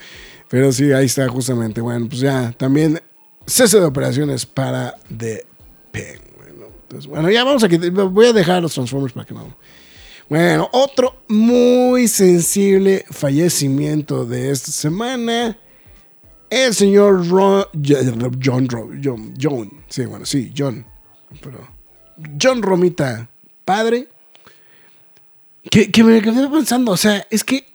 Pero sí, ahí está justamente. Bueno, pues ya también cese de operaciones para The Penguin. ¿no? Entonces, bueno, ya vamos a quitar. Voy a dejar los Transformers para que no. Bueno, otro muy sensible fallecimiento de esta semana. El señor John, John, John, sí, bueno, sí, John, pero John Romita, padre, que, me quedé pensando, o sea, es que,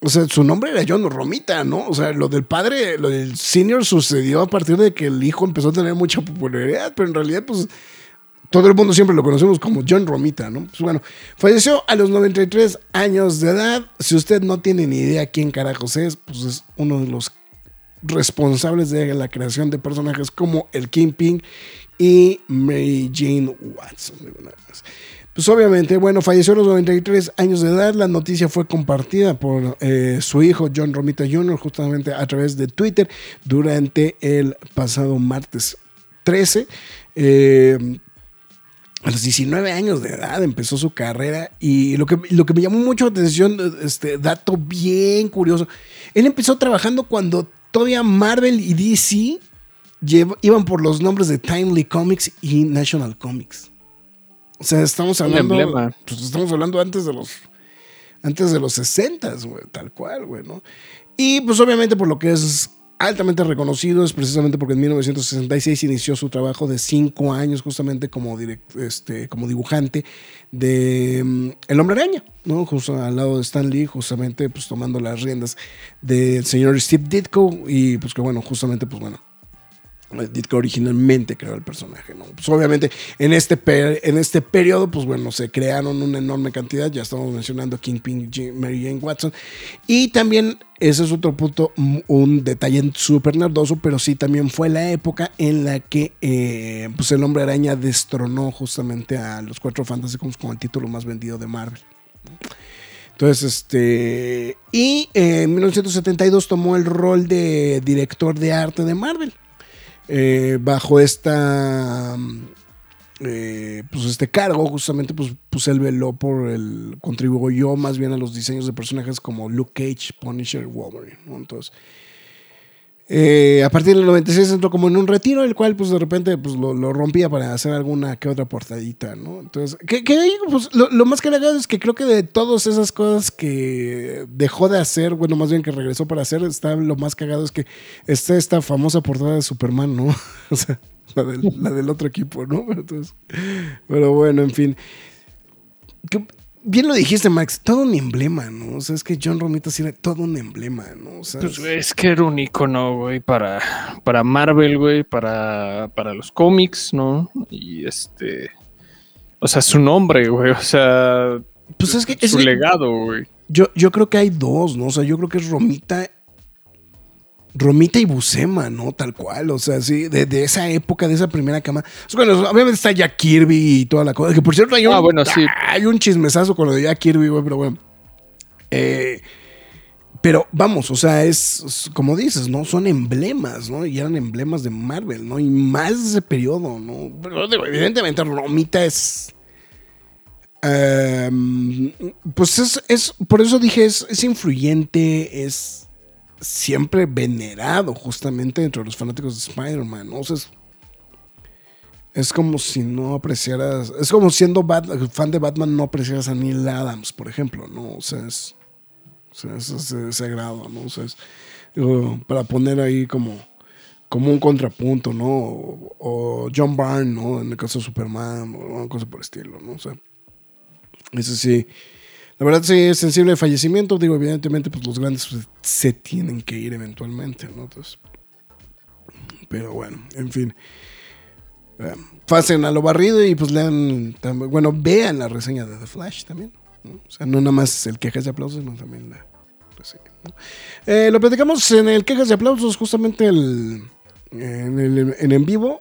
o sea, su nombre era John Romita, ¿no? O sea, lo del padre, lo del senior sucedió a partir de que el hijo empezó a tener mucha popularidad, pero en realidad, pues, todo el mundo siempre lo conocemos como John Romita, ¿no? Pues bueno, falleció a los 93 años de edad. Si usted no tiene ni idea quién carajos es, pues es uno de los responsables de la creación de personajes como el Kingpin y Mary Jane Watson. Pues obviamente, bueno, falleció a los 93 años de edad. La noticia fue compartida por eh, su hijo John Romita Jr. justamente a través de Twitter durante el pasado martes 13. Eh, a los 19 años de edad empezó su carrera y lo que, lo que me llamó mucho la atención, este dato bien curioso, él empezó trabajando cuando todavía Marvel y DC iban por los nombres de Timely Comics y National Comics. O sea, estamos hablando, pues estamos hablando antes de los antes de los 60, güey, tal cual, güey, ¿no? Y pues obviamente por lo que es altamente reconocido es precisamente porque en 1966 inició su trabajo de cinco años justamente como, este, como dibujante de mm, El Hombre Araña, ¿no? Justo al lado de Stan Lee, justamente pues tomando las riendas del señor Steve Ditko y pues que bueno, justamente pues bueno, Ditko originalmente creó el personaje, ¿no? Pues obviamente en este, en este periodo, pues bueno, se crearon una enorme cantidad, ya estamos mencionando Kingpin, Mary Jane Watson, y también, ese es otro punto, un detalle súper nerdoso, pero sí también fue la época en la que eh, pues el hombre araña destronó justamente a los cuatro fantásticos como el título más vendido de Marvel. Entonces, este. Y en 1972 tomó el rol de director de arte de Marvel. Eh, bajo esta eh, pues este cargo justamente pues, pues él veló por el contribuyó más bien a los diseños de personajes como Luke Cage, Punisher, Wolverine entonces eh, a partir del 96 entró como en un retiro, el cual pues de repente pues lo, rompía para hacer alguna que otra portadita, ¿no? Entonces, que, pues, lo, más cagado es que creo que de todas esas cosas que dejó de hacer, bueno, más bien que regresó para hacer, está lo más cagado es que está esta famosa portada de Superman, ¿no? o sea, la del, otro equipo, ¿no? Entonces, pero bueno, en fin bien lo dijiste, Max, todo un emblema, ¿no? O sea, es que John Romita sí era todo un emblema, ¿no? O sea, pues es que era un icono, güey, para, para Marvel, güey, para, para los cómics, ¿no? Y este. O sea, su nombre, güey, o sea. Pues es que. Su legado, güey. Yo, yo creo que hay dos, ¿no? O sea, yo creo que es Romita Romita y Busema, ¿no? Tal cual, o sea, sí, de, esa época, de esa primera cama. Bueno, obviamente está Jack Kirby y toda la cosa. Que por cierto, hay un, ah, hay un chismesazo con lo de Jack Kirby, güey, pero bueno. Eh, pero vamos, o sea, es, como dices, ¿no? Son emblemas, ¿no? Y eran emblemas de Marvel, ¿no? Y más de ese periodo, ¿no? Pero evidentemente Romita es... Em, pues es, es, por eso dije, es, es influyente, es siempre venerado justamente entre los fanáticos de Spider-Man. ¿no? O sea, es, como si no apreciaras, es como siendo fan de Batman no apreciaras a Neil Adams, por ejemplo, ¿no? O sea, es, ese grado, ¿no? O sea, es, para poner ahí como, como un contrapunto, ¿no? O, John Byrne, ¿no? En el caso de Superman, o una cosa por el estilo, ¿no? O sea, eso sí la verdad sí es sensible de fallecimiento. Digo, evidentemente, pues los grandes pues, se tienen que ir eventualmente, ¿no? pero bueno, en fin. pasen a lo barrido y pues lean, bueno, vean la reseña de The Flash también. O sea, no nada más el quejas de aplausos, sino también la reseña. Eh, lo platicamos en el quejas de aplausos, justamente en, en en vivo.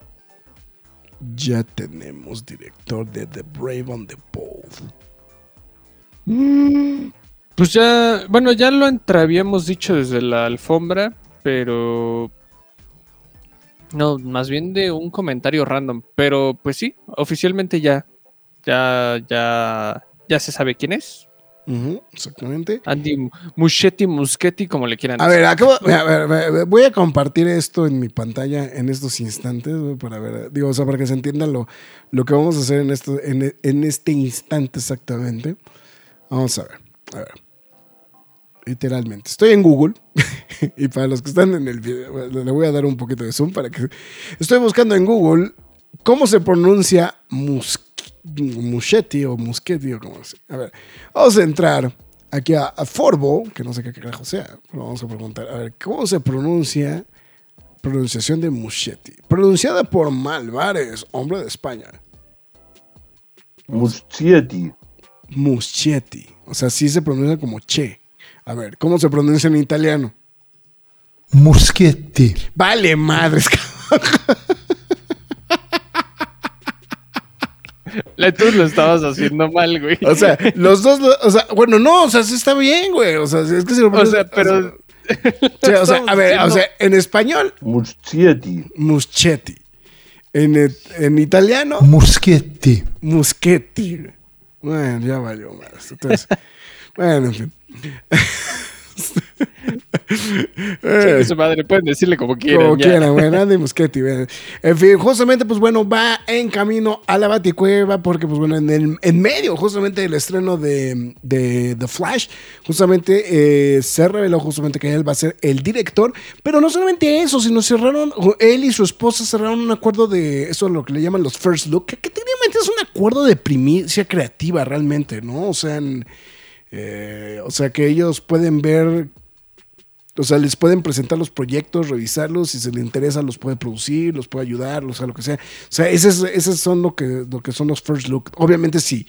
Ya tenemos director de The Brave on the Bold. Mm, pues ya, bueno, ya lo habíamos dicho desde la alfombra, pero... No, más bien de un comentario random, pero pues sí, oficialmente ya, ya, ya, ya se sabe quién es. exactamente. Andy Muschetti, Muschetti, como le quieran decir. A ver, voy a compartir esto en mi pantalla en estos instantes, para ver, digo, o sea, para que se entienda lo, lo que vamos a hacer en, esto, en, en este instante exactamente. Vamos a ver. A ver. Literalmente. Estoy en Google. y para los que están en el video, le voy a dar un poquito de zoom para que. Estoy buscando en Google cómo se pronuncia Muschetti o Muschetti o como se. A ver. Vamos a entrar aquí a, Forbo, que no sé qué carajo sea. Pero vamos a preguntar. A ver, ¿cómo se pronuncia? Pronunciación de Muschetti. Pronunciada por Malvares, hombre de España. Muschietti. Muschietti. O sea, sí se pronuncia como che. A ver, ¿cómo se pronuncia en italiano? Muschietti. Vale, madres. Tú lo estabas haciendo mal, güey. O sea, los dos, lo- o sea, bueno, no, o sea, sí está bien, güey. O sea, es que se lo O sea, pero. O sea, o sea, a ver, o sea, en español, Muschietti. Muschetti. En, et- en italiano, Muschietti. Muschetti. Bueno, ya valió más. Entonces, bueno, en fin. Chingue su madre, pueden decirle como quieran. Como ya. quieran, güey, Andy Muschietti, güey. En fin, justamente, pues bueno, va en camino a la Baticueva porque, pues bueno, en, el- en medio justamente del estreno de, de The Flash, justamente eh, se reveló justamente que él va a ser el director, pero no solamente eso, sino cerraron, él y su esposa cerraron un acuerdo de, eso es lo que le llaman los First Look, que, que técnicamente es un acuerdo de primicia creativa realmente, ¿no? O sea, en- eh, o sea que ellos pueden ver o sea, les pueden presentar los proyectos, revisarlos, si se les interesa, los puede producir, los puede ayudar, o sea, lo que sea. O sea, esos, esos son lo que, lo que son los first look. Obviamente, si,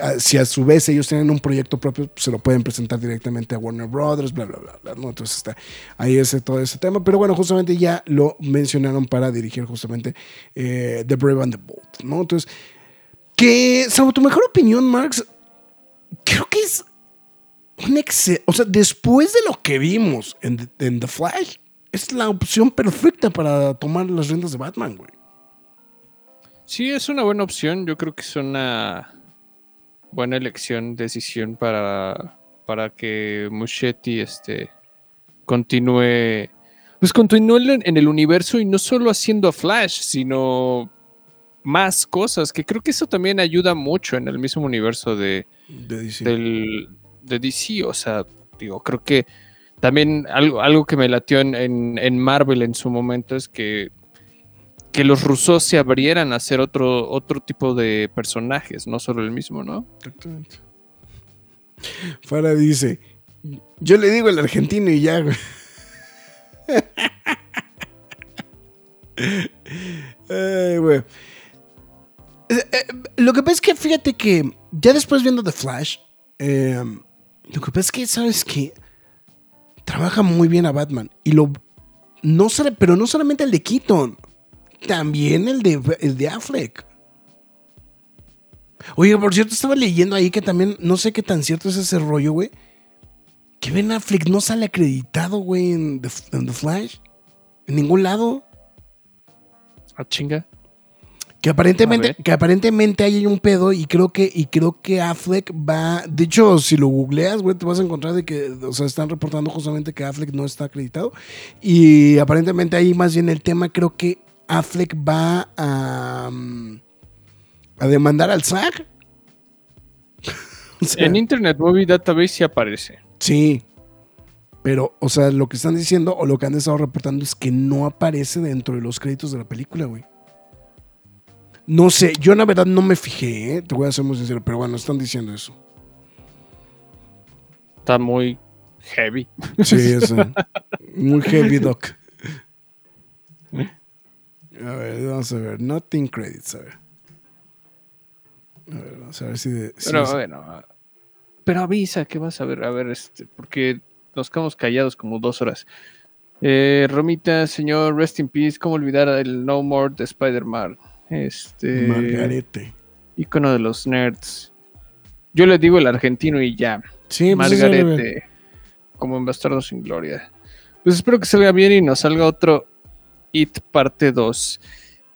ah, si a su vez ellos tienen un proyecto propio, se lo pueden presentar directamente a Warner Brothers, bla, bla, bla, bla. Entonces está ahí ese, todo ese tema. Pero bueno, justamente ya lo mencionaron para dirigir justamente eh, The Brave and the Bold, ¿no? Entonces, que, salvo tu mejor opinión, Marx, creo que es un excel. O sea, después de lo que vimos en, The- en The Flash, es la opción perfecta para tomar las riendas de Batman, güey. Sí, es una buena opción. Yo creo que es una buena elección, decisión para, para que Muschetti este, continúe. Pues continúe en en el universo y no solo haciendo a Flash, sino más cosas. Que creo que eso también ayuda mucho en el mismo universo de, De DC. del, de DC. O sea, digo, creo que también algo, algo que me latió en, en- Marvel en su momento es que, que los rusos se abrieran a hacer otro, otro tipo de personajes, no solo el mismo, ¿no? Exactamente. Fara dice: Yo le digo el argentino y ya. Ay, güey. Eh, eh, lo que pasa es que fíjate que ya después viendo The Flash, eh, lo que pasa es que, ¿sabes qué? Trabaja muy bien a Batman. Y lo. No pero no solamente el de Keaton, también el de, el de Affleck. Oye, por cierto, estaba leyendo ahí que también, no sé qué tan cierto es ese rollo, güey. Que Ben Affleck no sale acreditado, güey, en The Flash. En ningún lado. Ah, chinga. Que aparentemente, que aparentemente ahí hay un pedo y creo que, y creo que Affleck va. De hecho, si lo googleas, güey, te vas a encontrar de que, o sea, están reportando justamente que Affleck no está acreditado. Y aparentemente ahí más bien el tema, creo que Affleck va a. mm, a demandar al SAG. O sea, En Internet Movie Database sí aparece. Sí. Pero, o sea, lo que están diciendo o lo que han estado reportando es que no aparece dentro de los créditos de la película, güey. No sé, yo la verdad no me fijé, ¿eh? te voy a ser muy sincero, pero bueno, están diciendo eso. Está muy heavy. Sí, es eh, muy heavy doc. A ver, vamos a ver. Nothing credits, a ver. A ver, vamos a ver si... de- si Pero es- bueno. Pero avisa que vas a ver, a ver, este, porque nos quedamos callados como dos horas. Eh, Romita, señor, rest in peace. ¿Cómo olvidar el No More de Spider-Man? Este. Margarete. Icono de los nerds. Yo le digo el argentino y ya. Sí, pues. Margarete. Como en Bastardo sin Gloria. Pues espero que salga bien y nos salga otro It parte 2.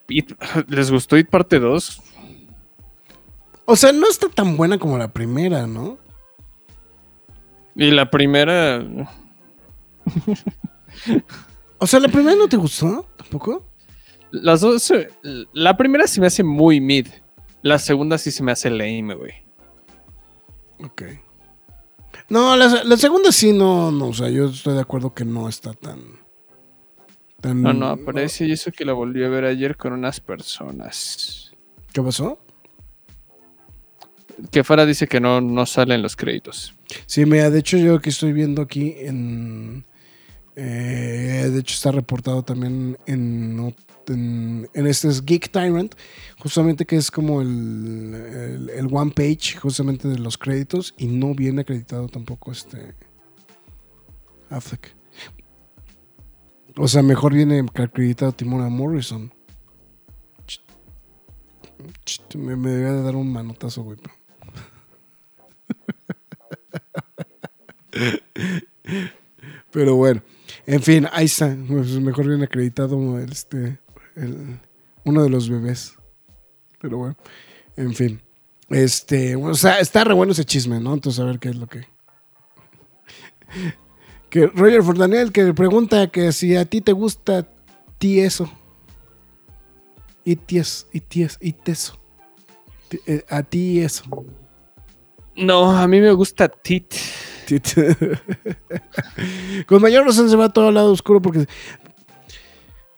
It- ¿Les gustó It parte 2? O sea, no está tan buena como la primera, ¿no? Y la primera. O sea, la primera no te gustó tampoco. Las dos. La primera se me hace muy mid. La segunda sí se me hace lame, güey. Ok. No, la, la segunda sí, no, no, o sea, yo estoy de acuerdo que no está tan... tan No, no, aparece y eso que la volví a ver ayer con unas personas. ¿Qué pasó? Que Farah dice que no, no salen los créditos. Sí, mira, de hecho yo que estoy viendo aquí en, Eh, de hecho, está reportado también en, este es Geek Tyrant, justamente que es como el, one page justamente de los créditos y no viene acreditado tampoco este Affleck. O sea, mejor viene acreditado Timona Morrison. Me, me debería de dar un manotazo, güey. Pero bueno, en fin, ahí está. Pues mejor bien acreditado este, el- uno de los bebés. Pero bueno, en fin. Este, o sea, está re bueno ese chisme, ¿no? Entonces a ver qué es lo que. Que Roger Fordaniel que pregunta que si a ti te gusta ti eso. Y ties, y ties, y teso. A ti eso. No, a mí me gusta Tit. Con mayor razón se va todo al lado oscuro porque.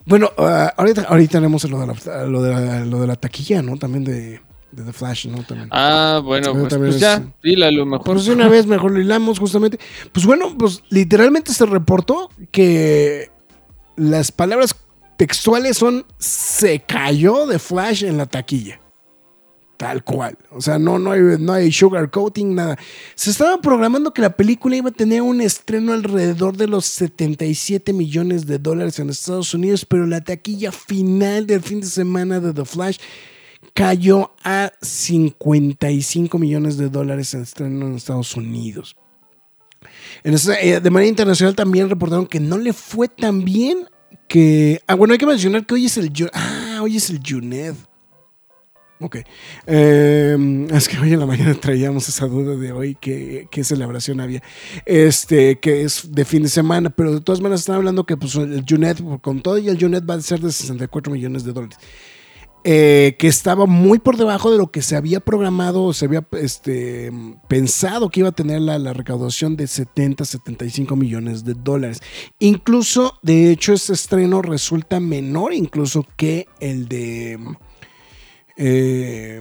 Bueno, ah, ahorita, ahorita tenemos lo de, la, lo, de la, lo de la taquilla, ¿no? También de, de The Flash, ¿no? También. Ah, bueno, pues, también pues es- ya, dile a lo mejor. Pues una vez mejor lo hilamos justamente. Pues bueno, pues literalmente se reportó que las palabras textuales son se cayó de Flash en la taquilla. Tal cual. O sea, no, no, hay, no hay sugar coating, nada. Se estaba programando que la película iba a tener un estreno alrededor de los 77 millones de dólares en Estados Unidos, pero la taquilla final del fin de semana de The Flash cayó a 55 millones de dólares en estreno en Estados Unidos. Eh, de manera internacional también reportaron que no le fue tan bien que... Ah, bueno, hay que mencionar que hoy es el... Ah, hoy es el Juned. Ok. Eh, es que hoy en la mañana traíamos esa duda de hoy, qué, qué celebración había. Este, que es de fin de semana, pero de todas maneras están hablando que pues, el Junet, con todo y el Junet va a ser de 64 millones de dólares. Eh, que estaba muy por debajo de lo que se había programado o se había este, pensado que iba a tener la, la recaudación de 70, 75 millones de dólares. Incluso, de hecho, este estreno resulta menor incluso que el de eh,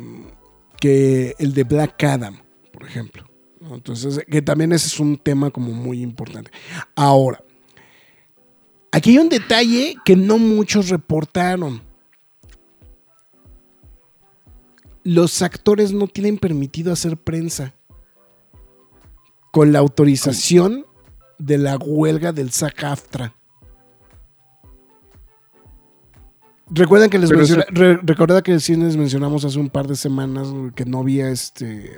que el de Black Adam, por ejemplo. Entonces, que también ese es un tema como muy importante. Ahora, aquí hay un detalle que no muchos reportaron. Los actores no tienen permitido hacer prensa con la autorización de la huelga del SAG-AFTRA. Recuerdan que les menciona- re- recuerda que sí les mencionamos hace un par de semanas que no había este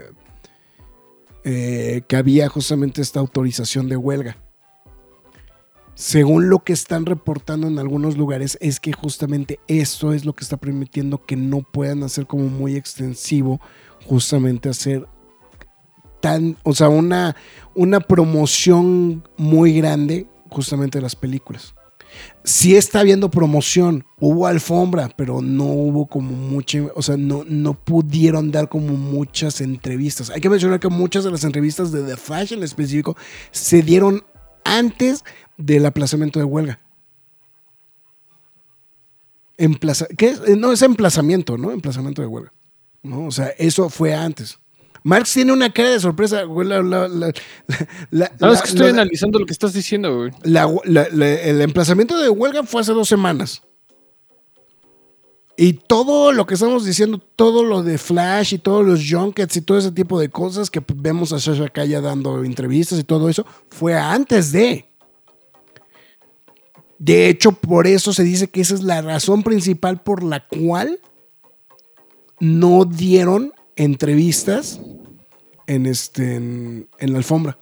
eh, que había justamente esta autorización de huelga. Según lo que están reportando en algunos lugares, es que justamente esto es lo que está permitiendo que no puedan hacer como muy extensivo, justamente hacer tan, o sea, una, una promoción muy grande justamente de las películas. Sí está habiendo promoción, hubo alfombra, pero no hubo como mucha, o sea, no, no pudieron dar como muchas entrevistas. Hay que mencionar que muchas de las entrevistas de The Flash en específico se dieron antes del aplazamiento de huelga. Emplaza, ¿qué? Eh, No, es emplazamiento, ¿no? Emplazamiento de huelga. ¿no? O sea, eso fue antes. Marx tiene una cara de sorpresa. güey, la- la- la- la- No, la- es que estoy analizando lo que estás diciendo, güey. el emplazamiento de huelga fue hace dos semanas. Y todo lo que estamos diciendo, todo lo de Flash y todos los junkets y todo ese tipo de cosas que vemos a Sasha Kaya dando entrevistas y todo eso, fue antes de. De hecho, por eso se dice que esa es la razón principal por la cual no dieron entrevistas en, este, en, en la alfombra.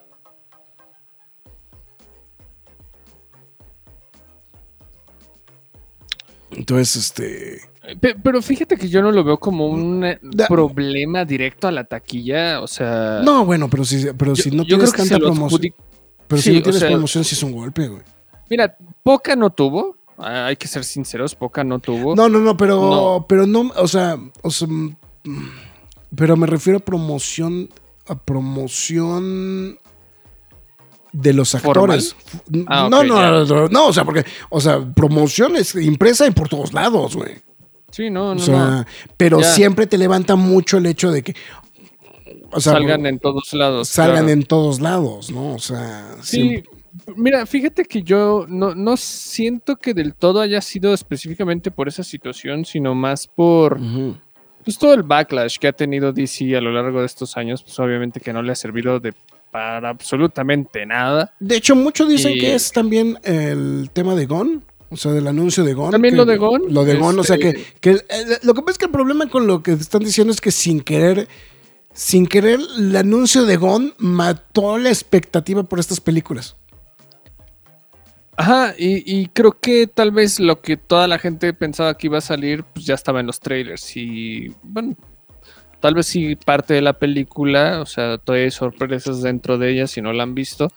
Entonces, este. Pe- Pero fíjate que yo no lo veo como un eh, Da- problema directo a la taquilla, o sea... No, bueno, pero si, pero yo- si no tienes tanta promoción. adjudic- Pero sí, si no tienes sea- promoción, sí es un golpe, güey. Mira, Poca no tuvo, ah, hay que ser sinceros, Poca no tuvo. No, no, no, pero No. pero no, o sea, o sea, mm, pero me refiero a promoción, a promoción de los actores. Ah, no, no, no, no, o sea, porque, o sea, promoción es impresa y por todos lados, güey. Sí, no, O no, sea, no. pero Ya. siempre te levanta mucho el hecho de que, o sea, salgan en todos lados. salgan claro. en todos lados, ¿no? O sea, Sí, siempre- Mira, fíjate que yo no, no siento que del todo haya sido específicamente por esa situación, sino más por. Pues, todo el backlash que ha tenido DC a lo largo de estos años, pues obviamente que no le ha servido de para absolutamente nada. De hecho, muchos dicen Y- que es también el tema de Gon. O sea, del anuncio de Gon. También que- lo de Gon, Lo de Gon, o sea que, este- que el- lo que pasa es que el problema con lo que están diciendo es que sin querer, sin querer, el anuncio de Gon mató la expectativa por estas películas. Ajá, y, y creo que tal vez lo que toda la gente pensaba que iba a salir, pues ya estaba en los trailers. Y bueno, tal vez sí parte de la película, o sea, todavía hay sorpresas dentro de ella si no la han visto.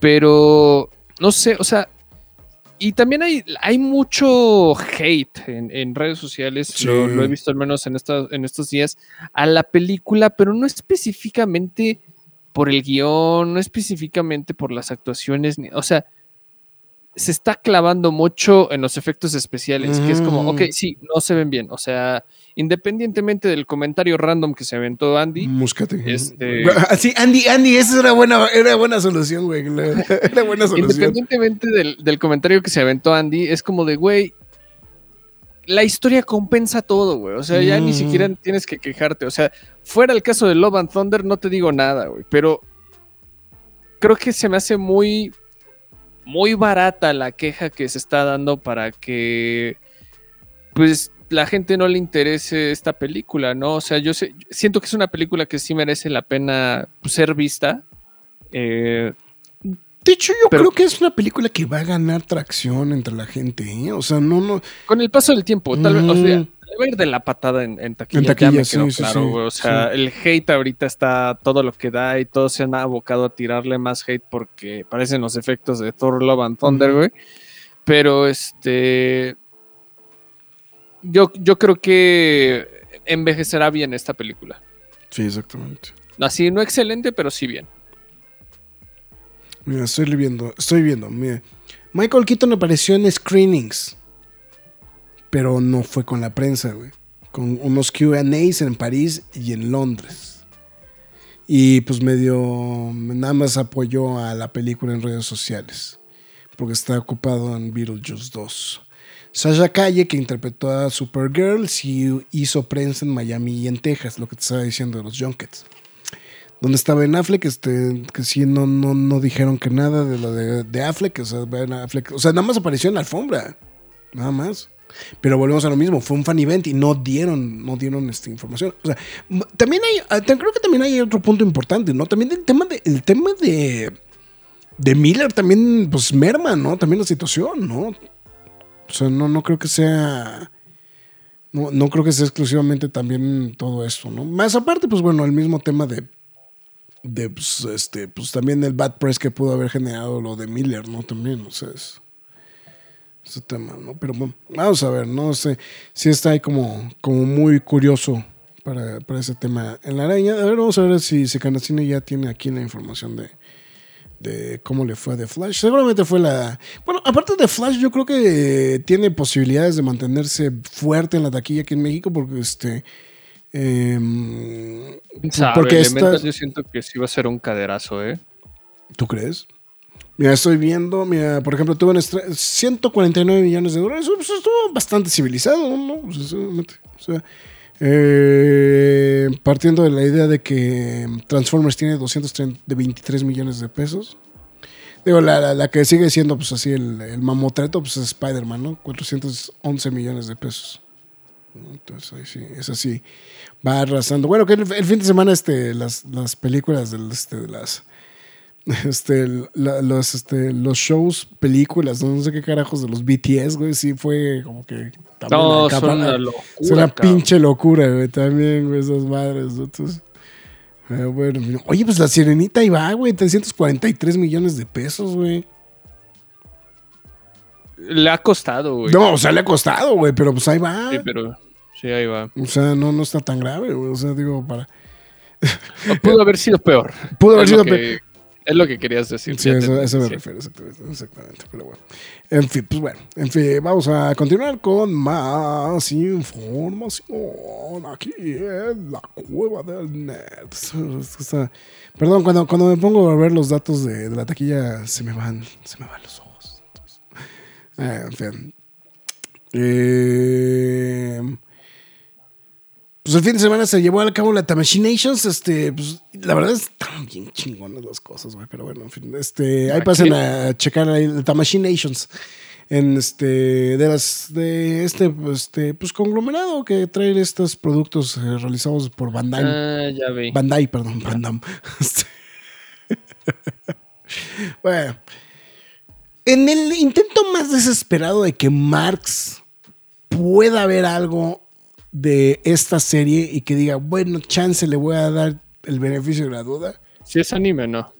Pero no sé, o sea, y también hay, hay mucho hate en, en redes sociales, Sí. lo, lo he visto al menos en, esta- en estos días, a la película, pero no específicamente por el guion, no específicamente por las actuaciones, ni- o sea, se está clavando mucho en los efectos especiales, que es como, Mm. ok, sí, no se ven bien, o sea, independientemente del comentario random que se aventó Andy, Múscate. Este- Sí, Andy, Andy, esa era buena, era buena solución, güey. Era buena solución. independientemente del, del comentario que se aventó Andy, es como de, güey, la historia compensa todo, güey. O sea, ya ni Mm. siquiera tienes que quejarte. O sea, fuera el caso de Love and Thunder, no te digo nada, güey. Pero creo que se me hace muy, muy barata la queja que se está dando para que, pues, la gente no le interese esta película, ¿no? O sea, yo sé- siento que es una película que sí merece la pena pues, ser vista. Eh, De hecho, yo Pero- creo que es una película que va a ganar tracción entre la gente, ¿eh? O sea, no, no. Con el paso del tiempo, tal vez, o sea, Mm. Va a ir de la patada en, en taquilla. En ya taquilla, me sí, quedó sí, claro, sí. O sea, el hate ahorita está todo lo que da y todos se han abocado a tirarle más hate porque parecen los efectos de Thor Love and Thunder, güey. Pero este. Yo, yo creo que envejecerá bien esta película. Sí, exactamente. Así, no excelente, pero sí bien. Mira, estoy viendo, estoy viendo. Mira. Michael Keaton apareció en screenings, pero no fue con la prensa, güey. Con unos QAs en París y en Londres. Y pues medio, nada más apoyó a la película en redes sociales, porque está ocupado en Beetlejuice 2. Sasha Calle, que interpretó a Supergirl, sí hizo prensa en Miami y en Texas, lo que te estaba diciendo de los Junkets. Donde estaba Ben Affleck, este, que sí no, no, no dijeron que nada de lo de, de Affleck, o sea, o sea, nada más apareció en la alfombra, nada más. Pero volvemos a lo mismo, fue un fan event y no dieron, no dieron esta información. También ah, creo que también hay otro punto importante, ¿no? También el tema de, el tema de, de Miller también, pues merma, ¿no? También la situación, ¿no? O sea, no, no creo que sea. No, no creo que sea exclusivamente también todo esto, ¿no? Más aparte, pues bueno, el mismo tema de. De, pues, este, pues también el bad press que pudo haber generado lo de Miller, ¿no? También, o sea, es. Ese tema, ¿no? Pero bueno, vamos a ver, no sé. Sí está ahí como, como muy curioso para, para ese tema en la araña. A ver, vamos a ver si, si Canacine ya tiene aquí la información de, de cómo le fue a The Flash. Seguramente fue la. Bueno, aparte de Flash, yo creo que tiene posibilidades de mantenerse fuerte en la taquilla aquí en México, porque este. em, ¿Quién sabe? porque estas- yo siento que sí va a ser un caderazo, ¿eh? ¿Tú crees? Mira, estoy viendo, mira, por ejemplo, tuvo un estre- 149 millones de dólares, pues estuvo bastante civilizado, ¿no? Pues, o sea, eh, partiendo de la idea de que Transformers tiene 223 millones de pesos. Digo, la, la- que sigue siendo, pues así, el, el mamotreto, pues es Spider-Man, ¿no? 411 millones de pesos. Entonces, ahí sí, es así. Va arrasando. Bueno, que el, el fin de semana, este, las, las películas del, este, de las este, la- los, este, los shows, películas, no sé qué carajos de los BTS, güey, sí fue como que... No, son una Es locura. una cabrón. pinche locura, güey, también, güey, esas madres, ¿no? Entonces, eh, bueno, oye, pues la sirenita ahí va, güey, 343 millones de pesos, güey. Le ha costado, güey. No, o sea, le ha costado, güey, pero pues ahí va. Sí, pero sí, ahí va. O sea, no, no está tan grave, güey, o sea, digo, para... O pudo haber sido peor. Pudo haber Es sido que- Es lo que querías decir. Sí, te eso, eso me sí. refiero exactamente, exactamente, Pero bueno. En fin, pues bueno. En fin, vamos a continuar con más información aquí en la cueva del nerd. Está- Perdón, cuando, cuando me pongo a ver los datos de, de la taquilla se me van, se me van los ojos. Entonces, en fin. Eh, pues el fin de semana se llevó a cabo la Tamashinations. Este, pues, la verdad están bien chingonas las cosas, güey. Pero bueno, en fin. Este, ahí ¿A pasen a checar ahí la Tamashinations. En este, de las, de este, pues, este, pues conglomerado que trae estos productos eh, realizados por Bandai. Ah, ya vi. Bandai, perdón, Bandam. Este. bueno. En el intento más desesperado de que Marx pueda ver algo de esta serie y que diga, bueno, chance le voy a dar el beneficio de la duda. Si es anime, no.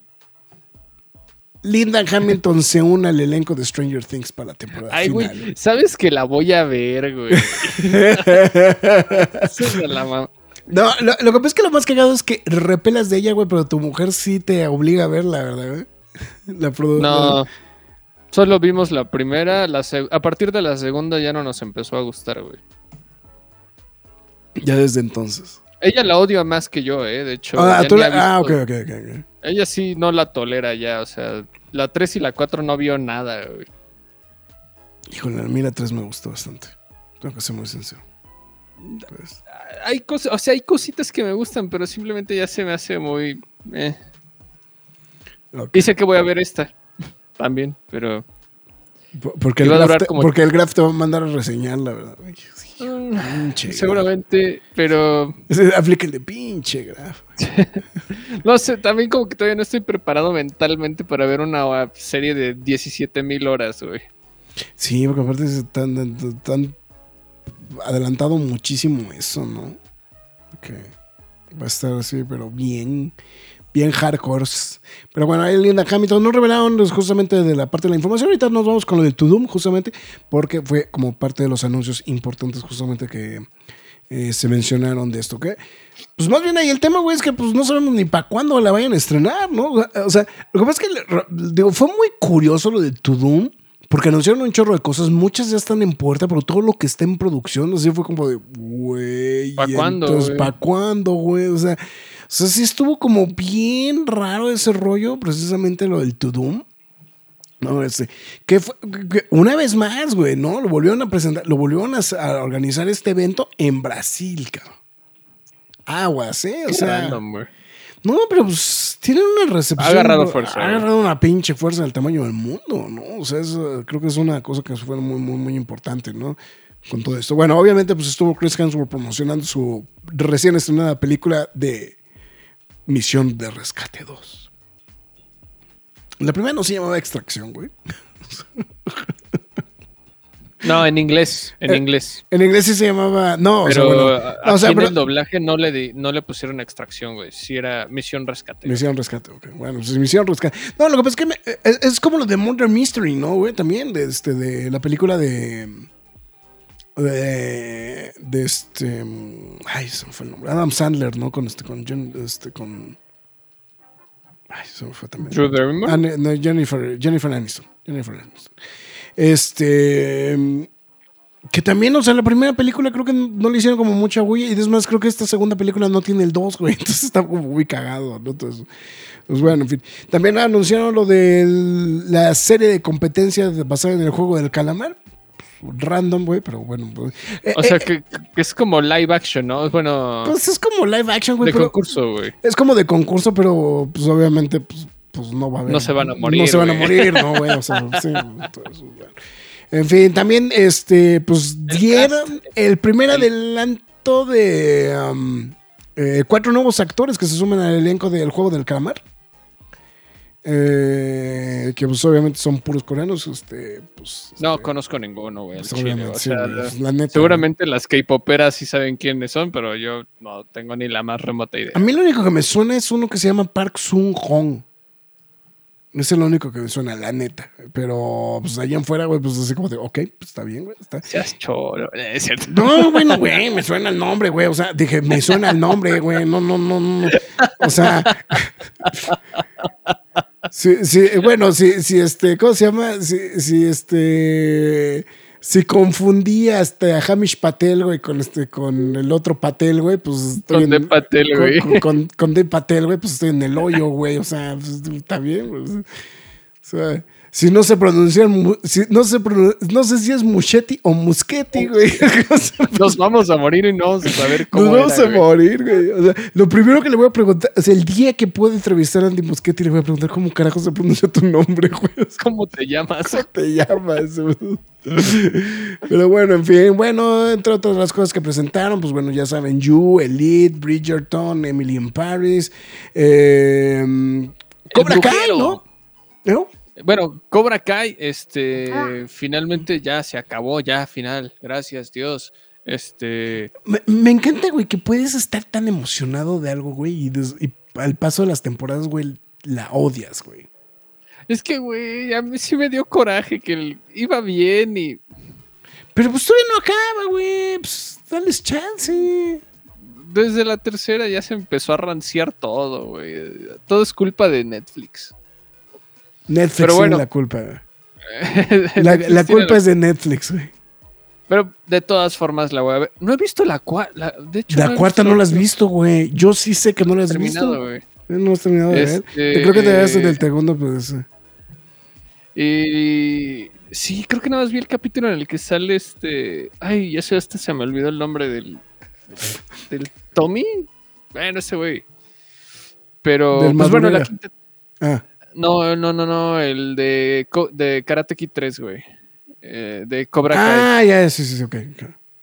Linda Hamilton se une al elenco de Stranger Things para la temporada Ay, final. güey, sabes que la voy a ver, güey. La No, lo, lo que pasa es que lo más cagado es que repelas de ella, güey, pero tu mujer sí te obliga a verla, ¿verdad, güey? La No. Solo vimos la primera, la a partir de la segunda ya no nos empezó a gustar, güey. Ya desde entonces. Ella la odia más que yo, eh, de hecho. Ah, tú la- ah, ok, ok, ok. ok. Ella sí no la tolera ya, o sea, la 3 y la 4 no vio nada, güey. Híjole, a mí la 3 me gustó bastante. Tengo que ser muy sincero. Pues, Hay cosas, o sea, hay cositas que me gustan, pero simplemente ya se me hace muy... eh. sé que voy a ver esta también, pero... Por- Porque el, Graf como- porque el Graf te va a mandar a reseñar, la verdad. Ay, sí, pinche seguramente, pero... Aplica el de pinche Graf. No sé, también como que todavía no estoy preparado mentalmente para ver una serie de 17 mil horas, güey. Sí, porque aparte es tan, tan- tan adelantado muchísimo eso, ¿no? Que va a estar así, pero bien, bien hardcore. Pero bueno, ahí Linda Hamilton nos revelaron pues, justamente de la parte de la información. Ahorita nos vamos con lo del To Doom, justamente, porque fue como parte de los anuncios importantes, justamente que eh, se mencionaron de esto, ¿ok? Pues más bien ahí el tema, güey, es que pues no sabemos ni para cuándo la vayan a estrenar, ¿no? O sea, lo que pasa es que digo, fue muy curioso lo de To Doom, porque anunciaron un chorro de cosas, muchas ya están en puerta, pero todo lo que está en producción, así fue como de, güey, ¿Pa' ¿y cuándo? ¿Para cuándo, güey? O sea, sea, sí estuvo como bien raro ese rollo, precisamente lo del To Doom. No, este, que fue, que una vez más, güey, ¿no? Lo volvieron a presentar, lo volvieron a, a organizar este evento en Brasil, cabrón. Aguas, ¿eh? O Qué sea, random, güey. no, pero pues tienen una recepción. Ha agarrado fuerza, Ha güey. agarrado una pinche fuerza del tamaño del mundo, ¿no? O sea, es, creo que es una cosa que fue muy, muy, muy importante, ¿no? Con todo esto. Bueno, obviamente, pues estuvo Chris Hemsworth promocionando su recién estrenada película de Misión de Rescate 2. La primera no se llamaba Extracción, güey. No, en inglés, en Eh, inglés. En inglés sí se llamaba. No, o sea, Pero bueno. a- no, o sea, en pero- el doblaje no le, di- no le pusieron extracción, güey. Sí era misión rescate. Misión Rescate, ok. Bueno, pues Misión Rescate. No, lo que pasa es que me- es, es como lo de Murder Mystery, ¿no, güey? También, de, este, de la película de. De, de este. Ay, se me fue el nombre. Adam Sandler, ¿no? Con este, con. Este, con ay, se me fue también. Drew Barrymore. Ah, no, Jennifer, Jennifer Aniston. Jennifer Aniston. Este. Que también, o sea, la primera película creo que no le hicieron como mucha bulla. Y es más, creo que esta segunda película no tiene el 2, güey. Entonces está como muy cagado, ¿no? Entonces, pues bueno, en fin. También anunciaron lo de la serie de competencias basada en el juego del calamar. Random, güey, pero bueno. pues, eh, O sea, eh, que, que es como live action, ¿no? Bueno, pues es como live action, güey. de pero- concurso, güey. es como de concurso, pero pues obviamente pues, pues no va a haber. No se van a morir, No se van a morir, ¿no, güey? O sea, sí. entonces, bueno. En fin, también este, pues dieron el primer adelanto de um, eh, cuatro nuevos actores que se sumen al elenco del juego del calamar. Eh, que pues obviamente son puros coreanos. Este, pues, No este, conozco ninguno, güey. pues, o sea, la seguramente las K-poperas sí saben quiénes son, pero yo no tengo ni la más remota idea. A mí lo único que me suena es uno que se llama Park Sung Hong. Ese es lo único que me suena, la neta. Pero, pues, allá en fuera, güey, pues, así como de, ok, pues, está bien, güey. Está... Seas choro, es cierto. No, bueno, güey, me suena el nombre, güey. O sea, dije, me suena el nombre, güey. No, no, no, no. O sea... Sí, sí, bueno, si, si este, ¿cómo se llama? Si, si este, si confundía este, a Hamish Patel, güey, con este, con el otro Patel, güey, pues estoy Con Dev Patel, con- güey. Con, con, con Dev Patel, güey, pues estoy en el hoyo, güey, o sea, pues, está bien. O sea, si no se pronuncian, si no se pronun- no sé si es Muschetti o Muschetti, güey. Nos vamos a morir y no vamos a saber Nos cómo vamos era, a güey. morir, güey. O sea, lo primero que le voy a preguntar, o sea, el día que pueda entrevistar a Andy Muschietti, le voy a preguntar cómo carajo se pronuncia tu nombre, güey. ¿Cómo te llamas? ¿Cómo te llamas? Pero bueno, en fin, bueno, entre otras las cosas que presentaron, pues bueno, ya saben, You, Elite, Bridgerton, Emily in Paris, eh, Cobra Kai. ¿no? ¿No? Bueno, Cobra Kai, este, finalmente ya se acabó, ya final, gracias Dios. Este, Me, me encanta, güey, que puedes estar tan emocionado de algo, güey, y, des- y al paso de las temporadas, güey, la odias, güey. es que, güey, a mí sí me dio coraje que el- iba bien y Pero pues todavía no acaba, güey. Pues dales chance. desde la tercera ya se empezó a ranciar todo, güey. Todo es culpa de Netflix. Netflix Pero tiene la culpa, güey. La, culpa es de Netflix, güey. Pero de todas formas la voy a ver. No he visto la cuarta. De hecho, La cuarta no la has visto, güey. Yo sí sé que no la has terminado, visto. No has terminado de ver. Este- Yo creo que te veas en el segundo, pues. Y sí, creo que nada más vi el capítulo en el que sale este. Ay, ya sé, hasta se me olvidó el nombre del. del Tommy. Bueno, ese güey. Pero, Del pues bueno, la quinta. Ah, No, no, no, no, el de, de Karate Kid 3, güey. Eh, de Cobra Kai. ah ya, sí, sí, sí, ok.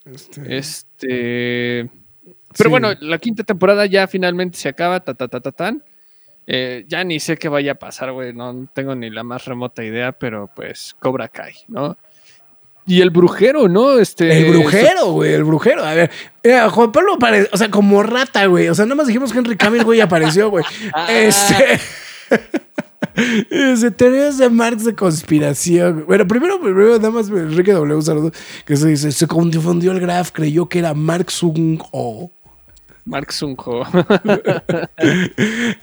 Este, Este. Pero sí. bueno, la quinta temporada ya finalmente se acaba, ta ta ta ta tan. Eh, ya ni sé qué vaya a pasar, güey. No tengo ni la más remota idea, pero pues Cobra Kai, ¿no? Y el brujero, ¿no? Este. El brujero, güey, el brujero. A ver, mira, Juan Pablo apareció, o sea, como rata, güey. O sea, nada más dijimos que Henry Cavill, güey, apareció, güey. Ah. Este. Dice, teorías de Marx de conspiración. Bueno, primero, primero, nada más Enrique W. un saludo. Que se dice, se confundió el graph, creyó que era Marx un O. Mark Sunjo.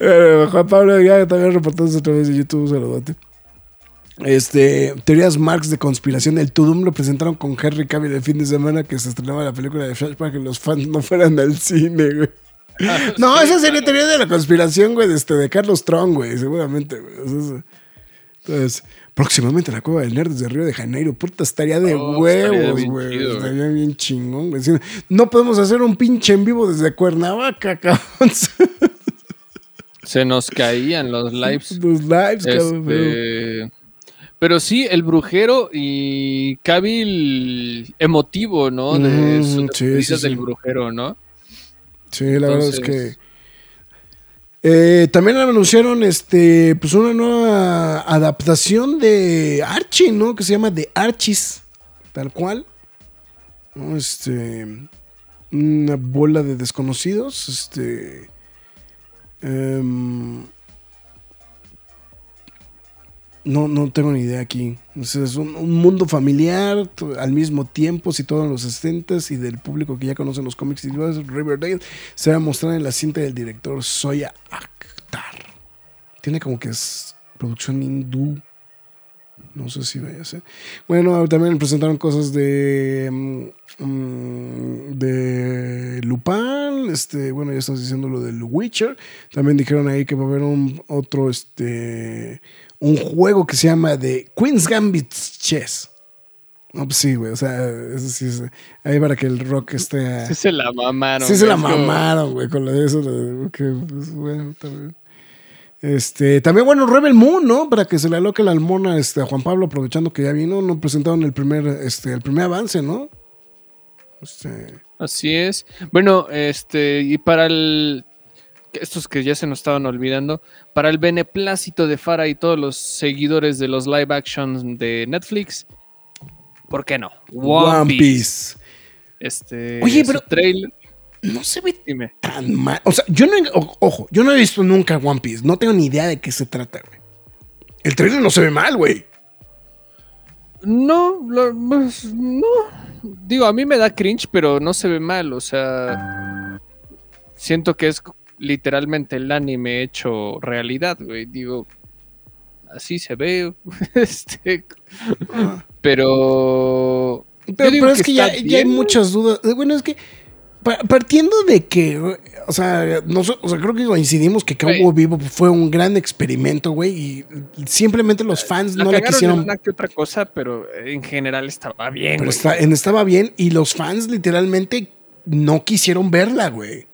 Eh, Juan Pablo ya también reportándose otra vez en YouTube, un saludote. Este, teorías Marx de conspiración. El Tudum lo presentaron con Henry Cavill el fin de semana que se estrenaba la película de Flash para que los fans no fueran al cine, güey. No, esa sería teoría de la conspiración, güey, de, este, de Carlos Tron, güey, seguramente, güey. Entonces, próximamente la cueva del nerd desde Río de Janeiro. Puta, estaría de Oh, huevos, güey. Estaría bien chingón, güey. No podemos hacer un pinche en vivo desde Cuernavaca, cabrón. Se nos caían los lives. Los lives, cabrón. pero- Este, pero sí, el brujero y Cabil emotivo, ¿no? De Mm, sus sí. del brujero, ¿no? Sí, la verdad es que. Eh, también anunciaron este, pues una nueva adaptación de Archie, ¿no? Que se llama The Archies, tal cual. ¿No? Este, una bola de desconocidos. Este, em, no, no tengo ni idea aquí. Es un, un mundo familiar al mismo tiempo, situado en los 60 y del público que ya conocen los cómics y Riverdale, se va a mostrar en la cinta del director Soya Akhtar. Tiene como que es producción hindú. No sé si vaya a ser. Bueno, también presentaron cosas de. mm, mm, de Lupin. Este, bueno, ya estamos diciendo lo del Witcher. También dijeron ahí que va a haber un otro. Este. Un juego que se llama The Queen's Gambit Chess. No, pues sí, güey. O sea, eso sí es. Ahí para que el rock esté. Sí se la mamaron. Sí se la mamaron, güey, con lo de eso. lo de- que, pues, bueno, también. Este, también, bueno, Rebel Moon, ¿no? Para que se le aloque la almona este, a Juan Pablo, aprovechando que ya vino, no presentaron el primer, este, el primer avance, ¿no? Este, Así es. Bueno, este, y para el. Estos que ya se nos estaban olvidando. Para el beneplácito de Farah y todos los seguidores de los live actions de Netflix. ¿Por qué no? One, Piece. Este. Oye, pero- trailer- No se ve Dime. tan mal. O sea, yo no, ojo, yo no he visto nunca One Piece. No tengo ni idea de qué se trata, güey. El trailer no se ve mal, güey. No, lo- pues, no. Digo, a mí me da cringe, pero no se ve mal. O sea, siento que es literalmente el anime hecho realidad, güey. Digo, así se ve. este, pero. Pero, es que, ya, ya hay muchas dudas. Eh, Bueno, es que pa- partiendo de que, o sea, noso- o sea, creo que coincidimos que Cowboy. Vivo fue un gran experimento, güey, y simplemente los fans La no la quisieron. una que otra cosa, pero en general estaba bien. Pero está- estaba bien y los fans literalmente no quisieron verla, güey.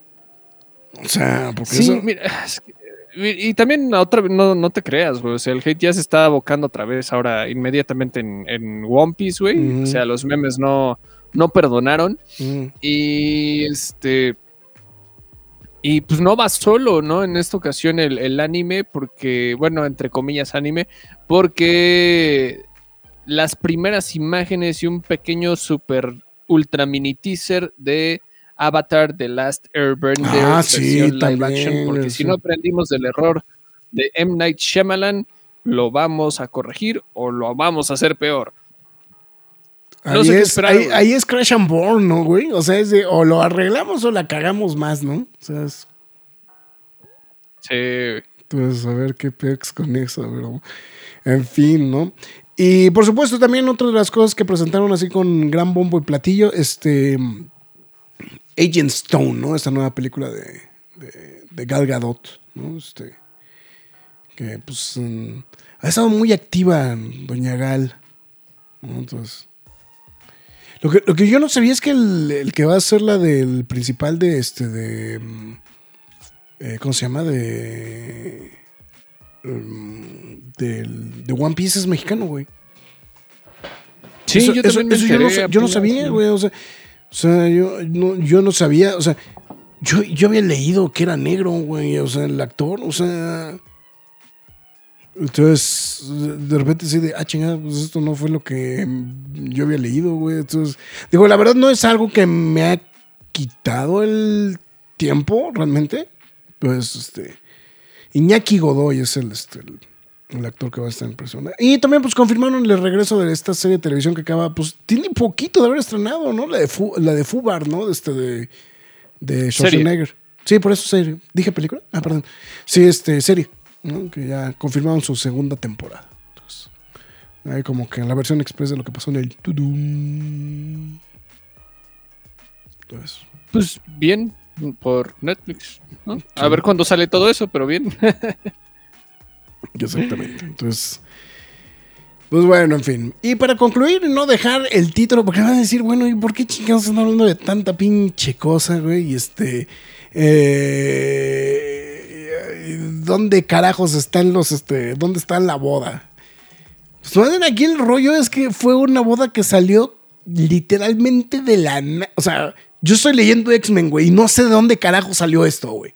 O sea, porque Sí, eso- mira, es que- y, también otra vez, no, no te creas, güey. O sea, el hate ya se está abocando otra vez ahora inmediatamente en, en One Piece, güey. O sea, los memes no, no perdonaron. Mm. Y este. Y pues no va solo, ¿no? En esta ocasión el, el anime, porque, bueno, entre comillas anime, porque las primeras imágenes y un pequeño super ultra mini teaser de Avatar The Last Airbender Ah, sí, live también, action, porque si no aprendimos del error de M. Night Shyamalan, lo vamos a corregir o lo vamos a hacer peor. No ahí, sé es, esperar, ahí, güey. ahí es Crash and Burn, ¿no, güey? O sea, es de o lo arreglamos o la cagamos más, ¿no? O sea, es- Sí. Entonces, a ver qué pex con eso, pero en fin, ¿no? Y por supuesto, también otra de las cosas que presentaron así con gran bombo y platillo, este Agent Stone, ¿no? Esta nueva película de, de, de Gal Gadot, ¿no? Este, que pues mm, ha estado muy activa Doña Gal, ¿no? Entonces, lo que, lo que yo no sabía es que el, el que va a ser la del principal de este, de... mm, eh, ¿cómo se llama? De, mm, del- de One Piece es mexicano, güey. Sí, Eso- yo eso- también me eso yo, no, yo no sabía, güey. O sea, o sea, yo, no, yo no sabía, o sea, yo, yo había leído que era negro, güey, o sea, el actor, o sea. Entonces, de repente sí de, ah, chingada, pues esto no fue lo que yo había leído, güey. Entonces, digo, la verdad no es algo que me ha quitado el tiempo, realmente. Pues, este, Iñaki Godoy es el, este, el, el actor que va a estar en persona. Y también, pues, confirmaron el regreso de esta serie de televisión que acaba, pues, tiene poquito de haber estrenado, ¿no? La de, Fu- la de Fubar, ¿no? De este, de, de Schwarzenegger. Sí, por eso serie. ¿Dije película? Ah, perdón. Sí, este, serie, ¿no? Que ya confirmaron su segunda temporada. Entonces, ahí como que en la versión express de lo que pasó en el Tudum. Entonces, Pues bien, por Netflix. ¿no? A ver cuándo sale todo eso, pero bien. Exactamente. Entonces, pues bueno, en fin. Y para concluir, no dejar el título, porque van a decir, bueno, ¿y por qué chingados están hablando de tanta pinche cosa, güey? Y este. eh, ¿Dónde carajos están los, este, dónde está la boda? Pues bien aquí el rollo es que fue una boda que salió literalmente de la... O sea, yo estoy leyendo X-Men, güey, y no sé de dónde carajo salió esto, güey.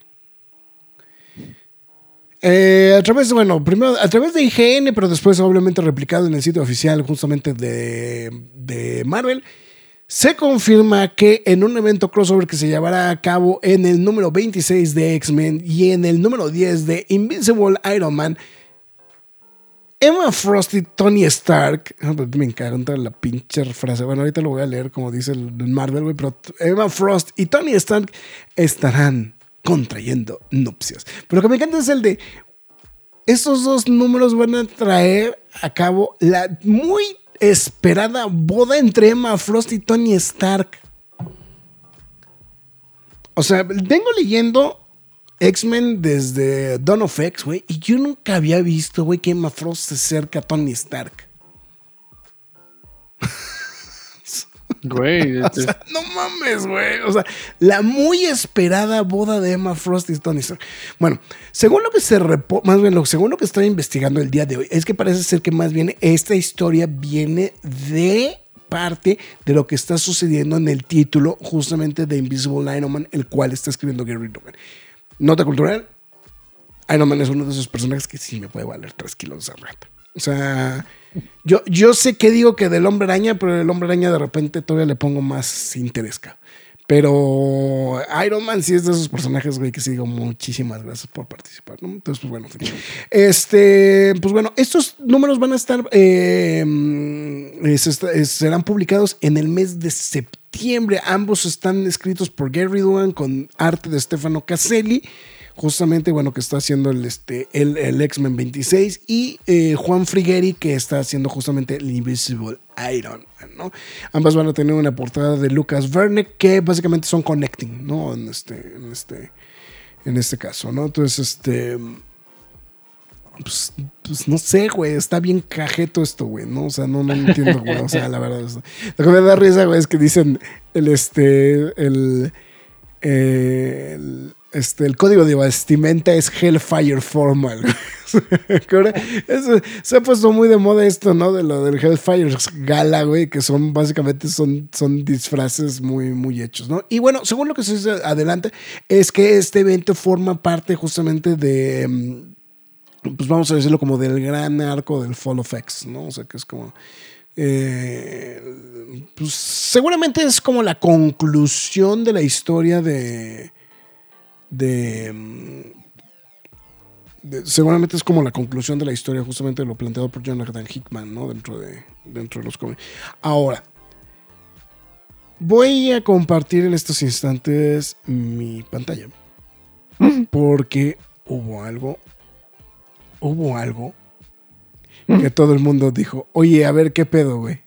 Eh, a través, bueno, primero a través de IGN, pero después obviamente replicado en el sitio oficial justamente de, de Marvel, se confirma que en un evento crossover que se llevará a cabo en el número 26 de X-Men y en el número 10 de Invincible Iron Man, Emma Frost y Tony Stark, me encanta la pinche frase, bueno, ahorita lo voy a leer como dice el el Marvel, pero Emma Frost y Tony Stark estarán contrayendo nupcias. Pero lo que me encanta es el de, estos dos números van a traer a cabo la muy esperada boda entre Emma Frost y Tony Stark. O sea, vengo leyendo X-Men desde Dawn of X, güey, y yo nunca había visto, güey, que Emma Frost se acerca a Tony Stark. Güey, O sea, no mames, güey. O sea, la muy esperada boda de Emma Frost y Tony Stark. Bueno, según lo que se repo- más bien, lo, según lo que estoy investigando el día de hoy, es que parece ser que más bien esta historia viene de parte de lo que está sucediendo en el título justamente de Invisible Iron Man, el cual está escribiendo Gary Logan. Nota cultural, Iron Man es uno de esos personajes que sí me puede valer 3 kilos de rata. O sea, yo, yo sé que digo que del hombre araña, pero el hombre araña de repente todavía le pongo más interés. Pero Iron Man sí es de esos personajes, güey, que sí digo muchísimas gracias por participar. Entonces, pues bueno, este, pues bueno, estos números van a estar, eh, serán publicados en el mes de septiembre. Ambos están escritos por Gary Dugan con arte de Stefano Caselli justamente, bueno, que está haciendo el, este, el, el X-Men 26, y eh, Juan Frigueri, que está haciendo justamente el Invisible Iron ¿no? Ambas van a tener una portada de Lucas Verne, que básicamente son connecting, ¿no? En este, en este, en este caso, ¿no? Entonces, este... Pues, pues, no sé, güey, está bien cajeto esto, güey, ¿no? O sea, no, no entiendo, güey, o sea, la verdad. Lo que me da risa, güey, es que dicen el, este, el, el, este, el código de vestimenta es Hellfire Formal. Se ha puesto muy de moda esto, ¿no? De lo del Hellfire Gala, güey, que son básicamente son, son disfraces muy, muy hechos, ¿no? Y bueno, según lo que se dice adelante, es que este evento forma parte justamente de pues vamos a decirlo como del gran arco del Fall of X, ¿no? O sea, que es como... Eh, pues seguramente es como la conclusión de la historia de, de, seguramente es como la conclusión de la historia justamente de lo planteado por Jonathan Hickman, ¿no? Dentro de, dentro de los cómics. Ahora, voy a compartir en estos instantes mi pantalla. Porque hubo algo hubo algo que todo el mundo dijo, oye, a ver qué pedo, güey.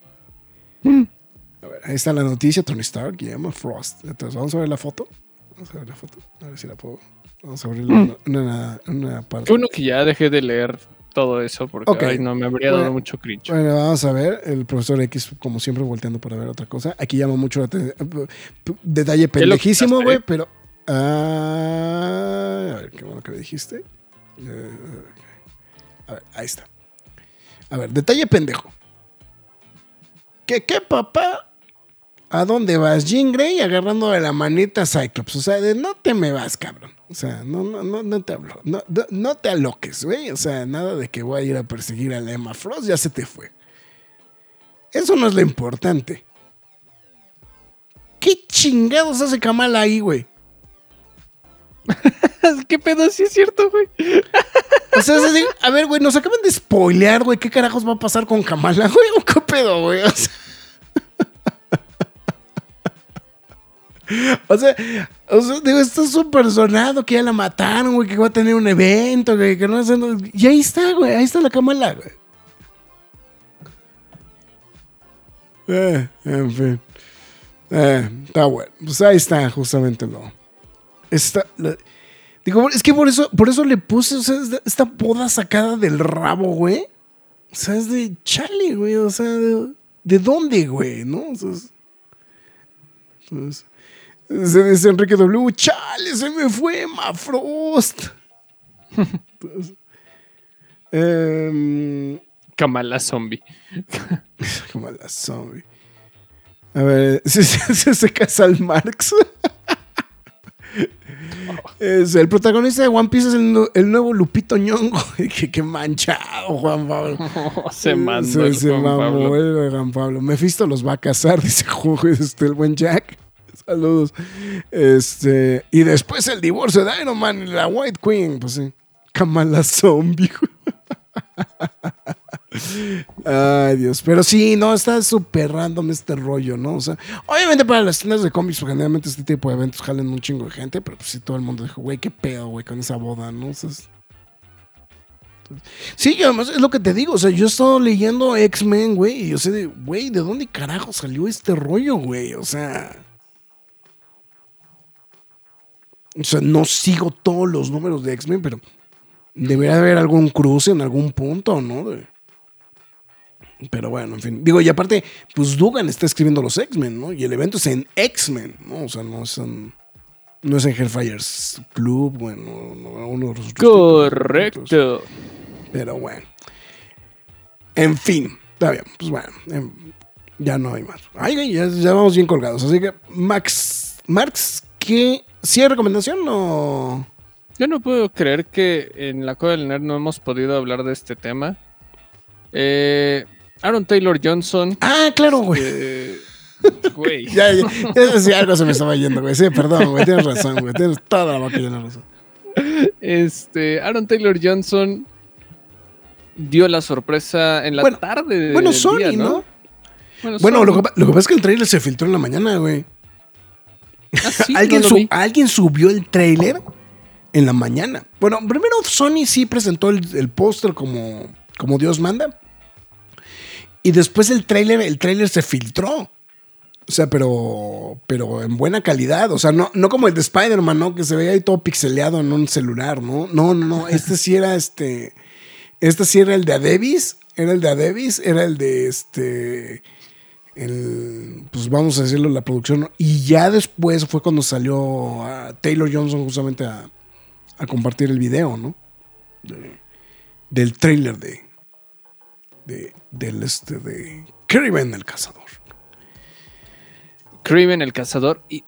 A ver, ahí está la noticia, Tony Stark y Emma Frost. Entonces, vamos a ver la foto. Vamos a ver la foto. A ver si la puedo. Vamos a abrir una, una, parte. Qué bueno que ya dejé de leer todo eso porque no me habría dado mucho cringe. Bueno, vamos a ver. El profesor X, como siempre, volteando para ver otra cosa. Aquí llama mucho la atención. Detalle pendejísimo, güey, pero. Ah, a ver, qué bueno que me dijiste. A ver, ahí está. A ver, detalle pendejo. ¿Qué, qué, papá? ¿A dónde vas? Jean Grey agarrando de la manita a Cyclops. O sea, de no te me vas, cabrón. O sea, no, no, no, no te hablo. No, no te aloques, güey. O sea, nada de que voy a ir a perseguir a la Emma Frost, ya se te fue. Eso no es lo importante. ¿Qué chingados hace Kamala ahí, güey? ¿Qué pedo? Sí es cierto, güey. O sea, a ver, güey, nos acaban de spoilear, güey. ¿Qué carajos va a pasar con Kamala, güey? ¿O qué pedo, güey? O sea, o sea, digo, esto es súper sonado que ya la mataron, güey, que va a tener un evento, güey, que no sé. Y ahí está, güey, ahí está la Kamala, güey. Eh, en fin. Eh, está bueno. Pues ahí está, justamente lo. Está. Digo, es que por eso, por eso le puse, o sea, esta poda sacada del rabo, güey. O sea, es de chale, güey. O sea, ¿de, dónde, güey? ¿No? Entonces, se dice Enrique W, chale, se me fue Mafrost. Eh, Kamala Zombie. Kamala Zombie. A ver, se, se, se Marx. Es el protagonista de One Piece es el, nuevo Lupito Ñongo. qué, manchado, Juan Pablo. se mandó. Se, el Juan Pablo. Mephisto los va a casar, dice este, el buen Jack. Saludos. Este, y después el divorcio de Iron Man y la White Queen. Pues sí. Kamala Zombie. Ay, Dios. Pero sí, no, está súper este rollo, ¿no? O sea, obviamente para las tiendas de cómics, pues, generalmente este tipo de eventos jalen un chingo de gente, pero pues sí, todo el mundo dijo, güey, qué pedo, güey, con esa boda, ¿no? O sea, sí, además es lo que te digo, o sea, yo he estado leyendo X-Men, güey, y yo sé de, güey, ¿de dónde carajo salió este rollo, güey? O sea... O sea, no sigo todos los números de X-Men, pero debería haber algún cruce en algún punto, ¿no? Pero bueno, en fin. Digo, y aparte, pues Dugan está escribiendo los X-Men, ¿no? Y el evento es en X-Men, ¿no? O sea, no es en, no es en Hellfire's Club, bueno, uno de los Correcto. Pero bueno. En fin, está bien, pues bueno, ya no hay más. Ay, ya, ya vamos bien colgados. Así que, Max, Marx, ¿qué? ¿Sí hay recomendación o...? Yo no puedo creer que en la Cueva del Nerd no hemos podido hablar de este tema. Eh, Aaron Taylor Johnson. Ah, claro, güey. Este, güey. ya, ya, ya, algo se me estaba yendo, güey. Sí, perdón, güey. Tienes razón, güey. Tienes toda la llena razón. Este, Aaron Taylor Johnson dio la sorpresa en la tarde. Bueno, Sony, ¿no? Bueno, Lo, que, lo, que, pasa es que el trailer se filtró en la mañana, güey. ¿Ah, sí? ¿Alguien, ¿Alguien subió el trailer en la mañana. Bueno, primero Sony sí presentó el, el póster como, como Dios manda. Y después el tráiler, el tráiler se filtró. O sea, pero, pero en buena calidad. O sea, no, no como el de Spider-Man, ¿no? Que se veía ahí todo pixeleado en un celular, ¿no? No, no, no. Este sí era este. Este sí era el de Adebis. Era el de Adebis. Era el de este. El, pues vamos a decirlo, la producción. Y ya después fue cuando salió a Taylor Johnson justamente a, a compartir el video, ¿no? De- del trailer de, de. Del este de. El cazador. Kraven el cazador. Y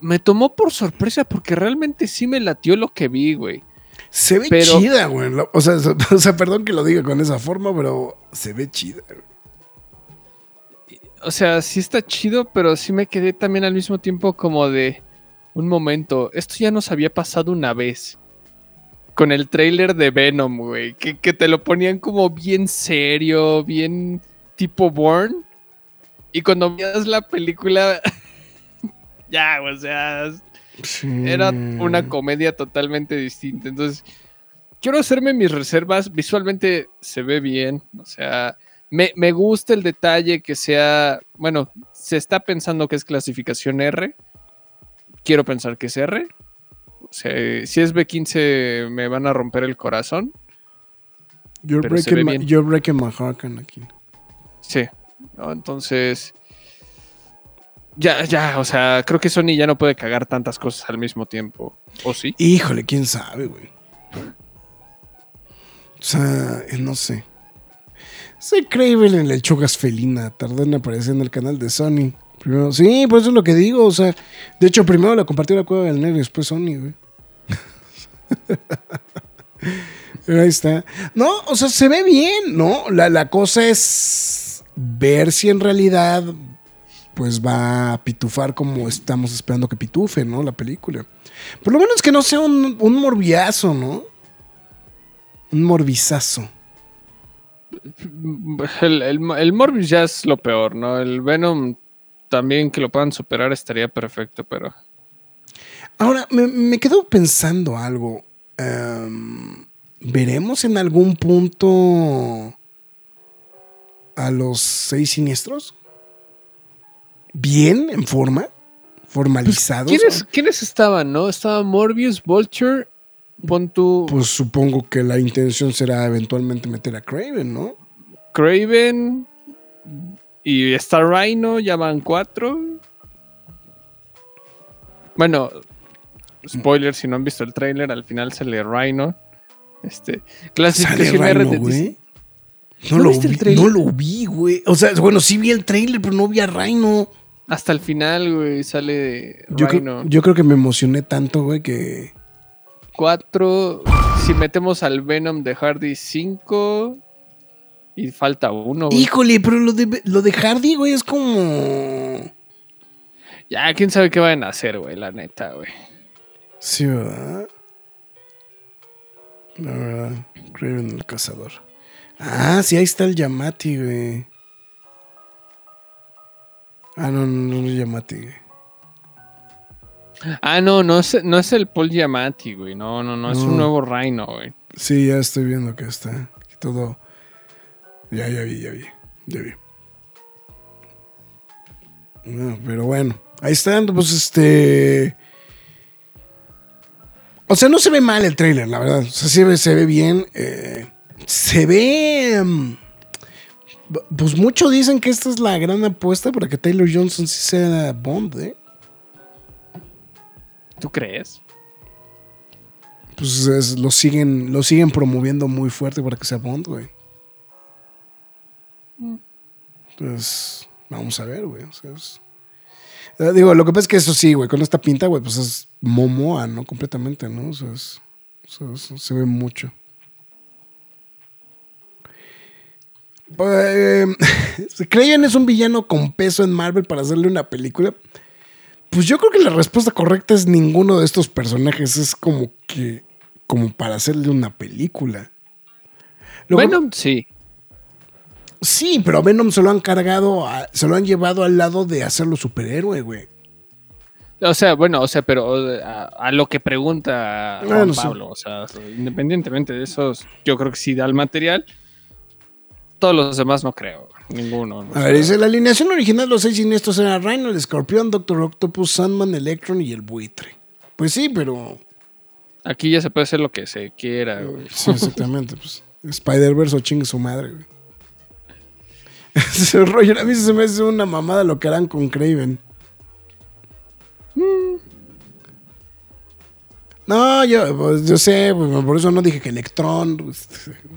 me tomó por sorpresa porque realmente sí me latió lo que vi, güey. Se ve Pero- chida, güey. O sea, o sea, perdón que lo diga con esa forma, pero se ve chida. güey. O sea, sí está chido, pero sí me quedé también al mismo tiempo como de un momento. Esto ya nos había pasado una vez. Con el trailer de Venom, güey. Que, que te lo ponían como bien serio, bien tipo Born. Y cuando veías la película. ya, o sea. Era una comedia totalmente distinta. Entonces, quiero hacerme mis reservas. Visualmente se ve bien. O sea, me, me gusta el detalle que sea. Bueno, se está pensando que es clasificación R. Quiero pensar que es R. O sea, si es B15 me van a romper el corazón. You're breaking, my, you're breaking my heart, aquí. Sí. ¿no? Entonces. Ya, ya, o sea, creo que Sony ya no puede cagar tantas cosas al mismo tiempo. ¿O sí? Híjole, quién sabe, güey. O sea, eh, no sé. Soy Craven en el Chogas Felina. Tardó en aparecer en el canal de Sony. Sí, por eso es lo que digo. O sea, de hecho, primero la compartió la Cueva del Negro y después Sony, güey. Ahí está. No, o sea, se ve bien, ¿no? La, la cosa es ver si en realidad pues va a pitufar como estamos esperando que pitufe, ¿no? La película. Por lo menos que no sea un, un morbiazo, ¿no? Un morbizazo. El, el, el Morbius ya es lo peor, ¿no? El Venom también que lo puedan superar estaría perfecto, pero... Ahora, me, me quedo pensando algo. Em, ¿Veremos en algún punto a los seis siniestros? ¿Bien? ¿En forma? ¿Formalizados? ¿Quiénes, quiénes estaban, no? Estaba Morbius, Vulture, pon tu Pues supongo que la intención será eventualmente meter a Craven, ¿no? Craven y Star Rhino, ya van cuatro. Bueno, spoiler, si no han visto el tráiler, al final sale Rhino. Este, ¿Sale clasificación R güey? No, ¿No lo viste el vi, tráiler? no lo vi, güey. O sea, bueno, sí vi el trailer, pero no vi a Rhino. Hasta el final, güey, sale Yo, Rhino. creo, yo creo que me emocioné tanto, güey, que... Cuatro. Si metemos al Venom de Hardy, cinco. Y falta uno, güey. Híjole, pero lo de, lo de Hardy, güey, es como... Ya, quién sabe qué van a hacer, güey, la neta, güey. Sí, ¿verdad? La verdad, Craven el cazador. Ah, sí, ahí está el Yamati, güey. Ah, no, no, no es Yamati, güey. Ah, no, no es, no es el Paul Giamatti, güey. No, no, no, es un nuevo Rhino, güey. Sí, ya estoy viendo que está. Todo. Ya, ya vi, ya vi. Ya vi. No, pero bueno. Ahí están, pues este. O sea, no se ve mal el trailer, la verdad. O sea, sí ve- se ve bien. eh, se ve. mm, Pues muchos dicen que esta es la gran apuesta para que Taylor Johnson sí sea Bond, ¿eh? ¿Tú crees? Pues es- lo, siguen, lo siguen promoviendo muy fuerte para que sea Bond, güey. Entonces, vamos a ver, güey. o sea, Eh, digo, lo que pasa es que eso sí, güey, con esta pinta, güey, pues es Momoa, ¿no? Completamente, ¿no? O sea, es- o sea, se ve mucho. Pues, ¿Se creían es un villano con peso en Marvel para hacerle una película? Pues yo creo que la respuesta correcta es ninguno de estos personajes. Es como que. como para hacerle una película. Lo que- Venom, sí. Sí, pero a Venom se lo han cargado, a- se lo han llevado al lado de hacerlo superhéroe, güey. O sea, bueno, o sea, pero a, a lo que pregunta Juan Bueno, sí. Pablo, o sea, independientemente de eso, yo creo que sí da el material. Todos los demás no creo, ninguno. o A ver, dice, la alineación original de los seis siniestros era Rhino, el escorpión, Doctor Octopus, Sandman, Electron y el buitre. Pues sí, pero... Aquí ya se puede hacer lo que se quiera. güey. Sí, exactamente. pues, Spider-Verse o chingue su madre, güey. Rollo, a mí se me hace una mamada lo que harán con Craven. No, yo, pues, yo sé, pues, por eso no dije que Electron. Pues,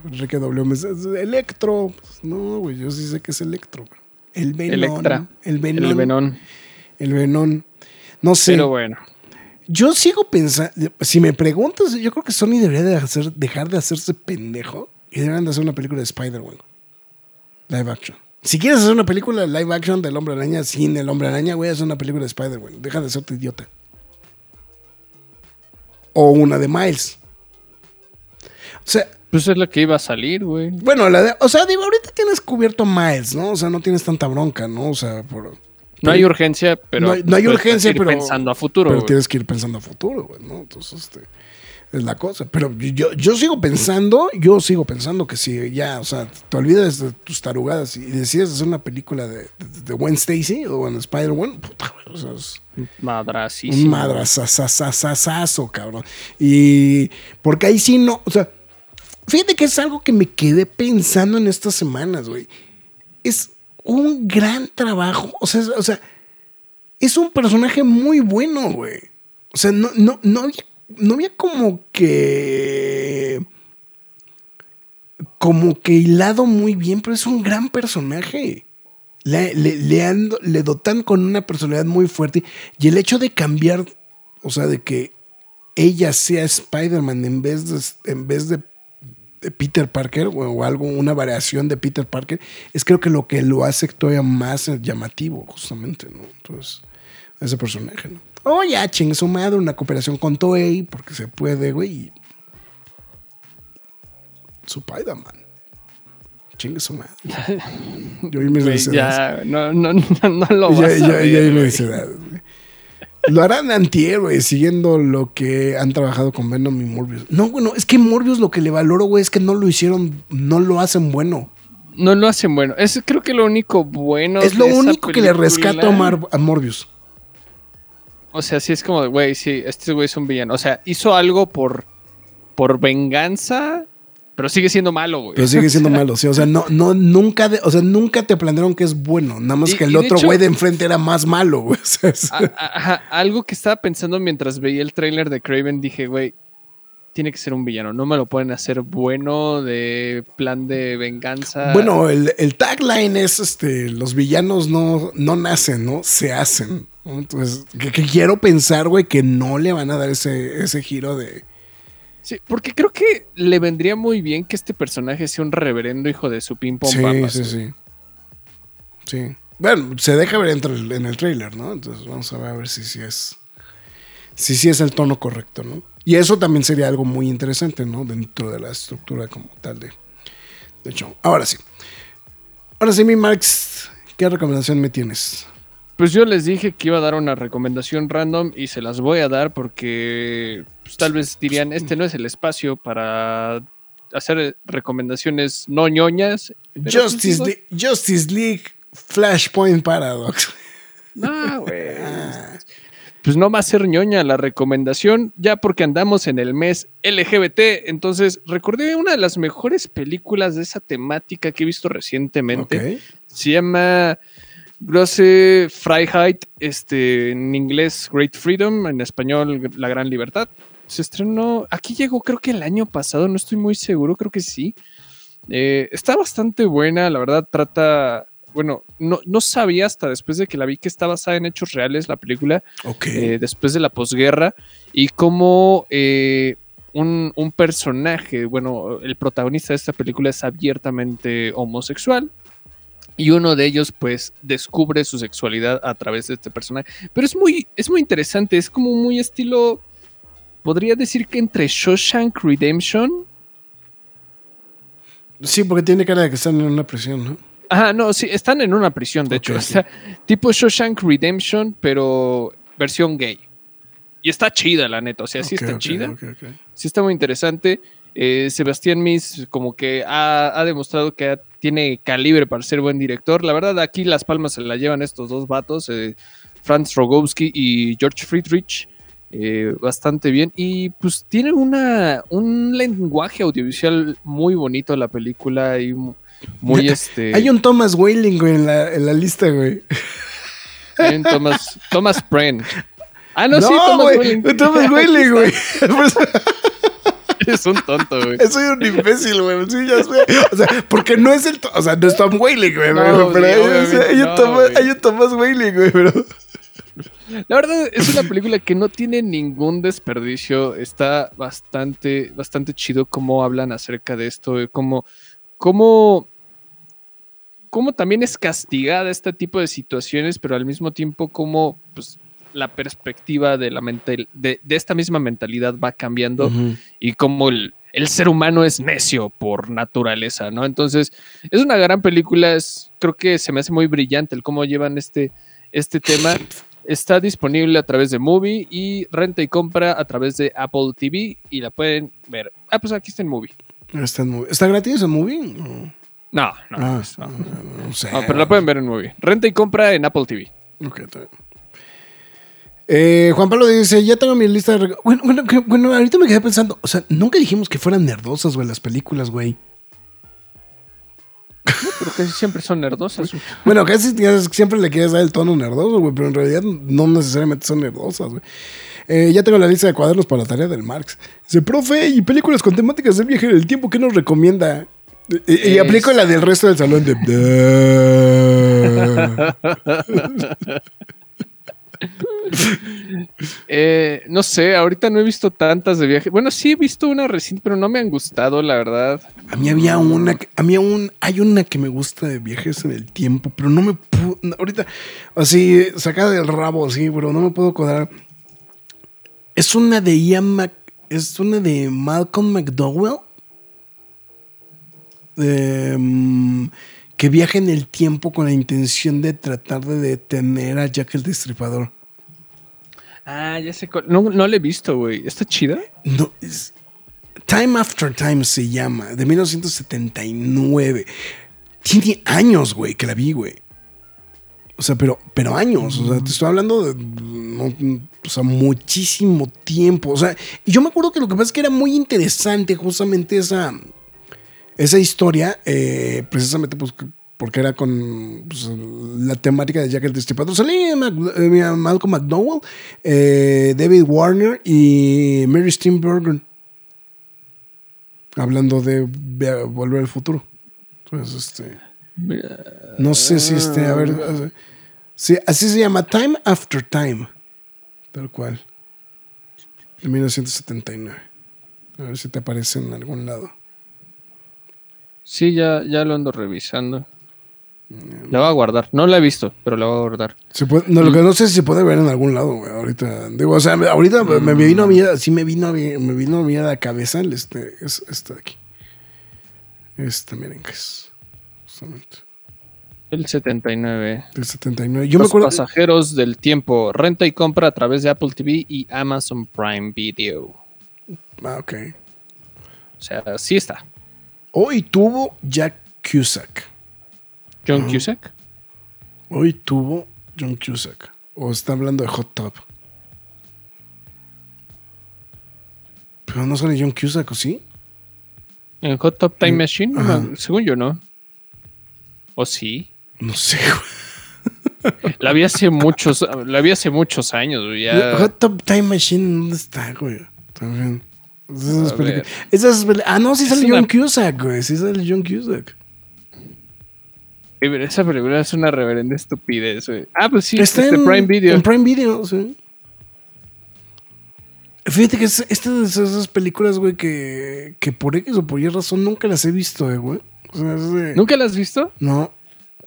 Enrique W. me dice, Electro. Pues, no, güey, yo sí sé que es Electro. El Venom. Electra. El Venom. El Venón. El Venom. No sé. Pero bueno. Yo sigo pensando, si me preguntas, yo creo que Sony debería de hacer, dejar de hacerse pendejo y deberían de hacer una película de Spider-Man. Live action. Si quieres hacer una película live action del Hombre Araña sin el Hombre Araña, güey, haz una película de Spider-Man. Deja de serte idiota. O una de Miles. O sea, Pues es lo que iba a salir, güey. bueno, la de, o sea, digo, ahorita tienes cubierto a Miles, ¿no? O sea, no tienes tanta bronca, ¿no? O sea, por... No hay urgencia, pero. No hay- no hay puedes urgencia, ir pero- pensando a futuro. Pero güey. tienes que ir pensando a futuro, güey, ¿no? Entonces, este, es la cosa. Pero yo, yo sigo pensando, yo sigo pensando que si ya, o sea, te olvidas de tus tarugadas y decides hacer una película de, de, de Gwen Stacy o en Spider-Man, puta, güey, o sea, es un madrazazazazazo, cabrón. Y porque ahí sí no, o sea, fíjate que es algo que me quedé pensando en estas semanas, güey. Es un gran trabajo, o sea, es- o sea, es un personaje muy bueno, güey. O sea, no, no, no había, no había como que. Como que hilado muy bien, pero es un gran personaje. Le, le, le, dotan con una personalidad muy fuerte. Y el hecho de cambiar, o sea, de que ella sea Spider-Man en vez de, en vez de, Peter Parker o algo, una variación de Peter Parker, es creo que lo que lo hace todavía más llamativo, justamente, ¿no? Entonces, ese personaje, ¿no? Oh, ya, chingue su madre, una cooperación con Toei, porque se puede, güey. Su Spider-Man. Chingue su madre. Yo y mis Güey, ya, no, no, no, no lo Ya, vas a ya, ver, ya. Lo harán antihéroes, siguiendo lo que han trabajado con Venom y Morbius. No, bueno, es que Morbius lo que le valoro, güey, es que no lo hicieron, no lo hacen bueno. No lo hacen bueno. Es creo que lo único bueno. es lo único que le rescato a, Mar- a Morbius. O sea, sí es como, de, güey, sí, este güey es un villano. O sea, hizo algo por, por venganza, pero sigue siendo malo, güey. Pero sigue siendo malo, sí. O sea, no, no, nunca, de- o sea, nunca te plantearon que es bueno. Nada más Y- que el otro güey de enfrente era más malo, güey. O sea, es- algo que estaba pensando mientras veía el tráiler de Craven, dije, güey, tiene que ser un villano. No me lo pueden hacer bueno de plan de venganza. Bueno, el, el tagline es este, los villanos no, no nacen, ¿no? Se hacen. Entonces, que, que quiero pensar, güey, que no le van a dar ese, ese giro de. Sí, porque creo que le vendría muy bien que este personaje sea un reverendo hijo de su ping pong Sí, papas, sí, sí. Sí. Bueno, se deja ver entre el- en el trailer, ¿no? Entonces vamos a ver, a ver si sí es. Si sí es el tono correcto, ¿no? Y eso también sería algo muy interesante, ¿no? Dentro de la estructura como tal de, de show. Ahora sí. Ahora sí, mi Max, ¿qué recomendación me tienes? Pues yo les dije que iba a dar una recomendación random y se las voy a dar porque pues, tal vez dirían, este no es el espacio para hacer recomendaciones no ñoñas. pues, Justice, League, Justice League Flashpoint Paradox. No, güey. Pues no va a ser ñoña la recomendación, ya porque andamos en el mes LGBT. Entonces, recordé una de las mejores películas de esa temática que he visto recientemente. Ok. Se llama Grosse Freiheit, este, en inglés Great Freedom, en español La Gran Libertad. Se estrenó, aquí llegó creo que el año pasado, no estoy muy seguro, creo que sí. Eh, está bastante buena, la verdad trata, bueno, no, no sabía hasta después de que la vi que está basada en hechos reales la película, Ok. eh, después de la posguerra, y cómo eh, un, un personaje, bueno, el protagonista de esta película es abiertamente homosexual, y uno de ellos pues descubre su sexualidad a través de este personaje. Pero es muy, es muy interesante, es como muy estilo, podría decir que entre Shawshank Redemption. Sí, porque tiene cara de que están en una prisión, ¿no? Ajá, no, sí, están en una prisión, de hecho. tipo Shawshank Redemption, pero versión gay. Y está chida, la neta. O sea, sí está chida. Sí está muy interesante. Eh, Sebastián Mis como que ha, ha demostrado que ha- tiene calibre para ser buen director. La verdad, aquí las palmas se la llevan estos dos vatos, eh, Franz Rogowski y George Friedrich, eh, bastante bien. Y pues tiene una, un lenguaje audiovisual muy bonito la película y mu- muy este... Hay un Thomas Whaling, güey, en la, en la lista, güey. hay un Thomas, Thomas Pren. Ah, no, sí, Thomas. Welling. Thomas Whaling, güey. Es un tonto, güey. Soy un imbécil, güey. Sí, ya sé. O sea, porque no es el. O sea, no es Tom Whaling, güey. No, pero sí, hay, un no, güey. hay un Whaling, güey. Pero. La verdad es una película que no tiene ningún desperdicio. Está bastante, bastante chido cómo hablan acerca de esto, cómo, cómo, cómo también es castigada este tipo de situaciones, pero al mismo tiempo cómo pues, la perspectiva de, la mental, de, de esta misma mentalidad va cambiando y cómo el, el ser humano es necio por naturaleza, ¿no? Entonces, es una gran película, es, creo que se me hace muy brillante el cómo llevan este, este tema. Está disponible a través de Movie y renta y compra a través de Apple TV y la pueden ver. Ah, pues aquí está en Movie. Está, en movie. ¿Está gratis en movie? No, No, no, Ah, no. no, no sé. No, pero la pueden ver en Movie. Renta y compra en Apple TV. Ok, está bien. Eh, Juan Pablo dice, ya tengo mi lista de... Bueno, bueno, que- bueno, ahorita me quedé pensando, o sea, nunca dijimos que fueran nerdosas, güey, las películas, güey. Pero casi siempre son nerdosas. güey. Bueno, casi siempre le quieres dar el tono nerdoso, güey, pero en realidad no necesariamente son nerdosas, güey. Eh, ya tengo la lista de cuadernos para la tarea del Marx. Dice, profe, ¿y películas con temáticas del viaje en el tiempo qué nos recomienda? Y, y aplico la del resto del salón de... Eh, no sé, ahorita no he visto tantas de viaje. Bueno, sí he visto una reciente, pero no me han gustado, la verdad. A mí había una, a mí aún hay una que me gusta de viajes en el tiempo, pero no me puedo, ahorita, así, sacada del rabo, así, pero no me puedo acordar. Es una de Ian Mac, es una de Malcolm McDowell, mm, que viaja en el tiempo con la intención de tratar de detener a Jack el Destripador. Ah, ya sé. No, no la he visto, güey. ¿Está chida? No, es- Time After Time se llama, de 1979. Tiene años, güey, que la vi, güey. O sea, pero, pero años. O sea, te estoy hablando de o sea, muchísimo tiempo. O sea, y yo me acuerdo que lo que pasa es que era muy interesante justamente esa, esa historia, eh, precisamente pues, porque era con pues, la temática de Jack el Destripador. Salía Mac- eh, Malcolm McDowell, eh, David Warner y Mary Steenburgen. Hablando de volver al futuro. Entonces, este. No sé si este. A ver. eh, sí, así se llama Time After Time. Tal cual. De 1979. A ver si te aparece en algún lado. Sí, ya, ya lo ando revisando. La voy a guardar. No la he visto, pero la voy a guardar. Se puede- no, lo que no sé si se puede ver en algún lado, güey. Ahorita, digo, o sea, me- ahorita me- me vino a mí, sí me vino a mí, me vino a mí a la cabeza el este, es este de aquí. Este, miren que es. Justamente. El 79. Del 79. Yo me Los acuerdo. pasajeros del tiempo. Renta y compra a través de Apple TV y Amazon Prime Video. Ah, ok. O sea, sí está. Hoy tuvo Jack Cusack. John Cusack. Hoy tuvo John Cusack. O está hablando de Hot Tub. Pero no sale John Cusack, ¿o sí? En Hot Top Time Mm, Machine. no, según yo, no. ¿O sí? No sé, güey. La vi hace muchos, la vi hace muchos años, güey, ya. Hot Tub Time Machine, ¿dónde está, güey? También. Esas películas- esas ah, no, sí Es sale una- John Cusack, güey. Sí sale John Cusack. Pero Esa película es una reverenda estupidez, güey. Ah, pues sí, Está este en Prime Video. En Prime Video, sí. Fíjate que es, esta de esas películas, güey, que, que por X o por Y razón nunca las he visto, eh, güey. O sea, es de- ¿Nunca la has visto? No.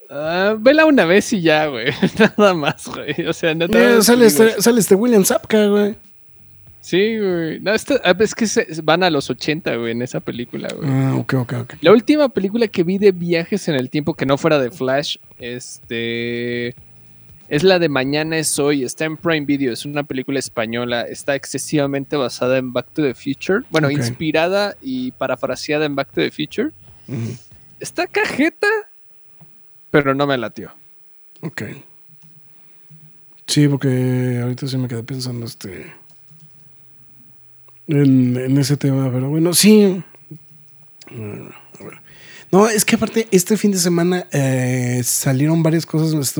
Ah, vela una vez y ya, güey. Nada más, güey. O sea. Eh, te sale, digo, este, sale este William Zapka, güey. Sí, güey. No, esta- ah, es que se- van a los 80, güey, en esa película, güey. Ah, ok, ok, ok. La última película que vi de viajes en el tiempo que no fuera de Flash, este. Es la de Mañana es hoy, está en Prime Video, es una película española, está excesivamente basada en Back to the Future, bueno, inspirada y parafraseada en Back to the Future. Está cajeta, pero no me latió. Ok. Sí, porque ahorita sí me quedé pensando este en, ese tema, pero bueno, sí. No, es que aparte, este fin de semana eh, salieron varias cosas.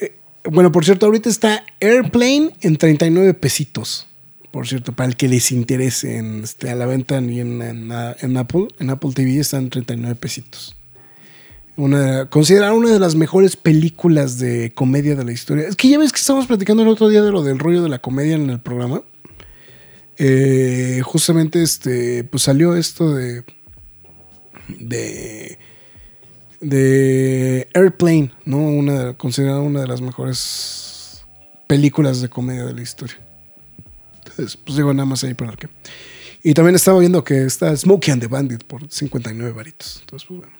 Eh, bueno, por cierto, ahorita está Airplane en 39 pesitos. Por cierto, para el que les interese en, este, a la venta y en, en, en Apple, en Apple TV están 39 pesitos una, considerada una de las mejores películas de comedia de la historia. Es que ya ves que estábamos platicando el otro día de lo del rollo de la comedia en el programa. Eh, justamente este, pues salió esto de, de, de Airplane, ¿no? Una, considerada una de las mejores películas de comedia de la historia. Entonces, pues digo nada más ahí para el que. Y también estaba viendo que está Smokey and the Bandit por 59 varitos. Entonces, pues bueno.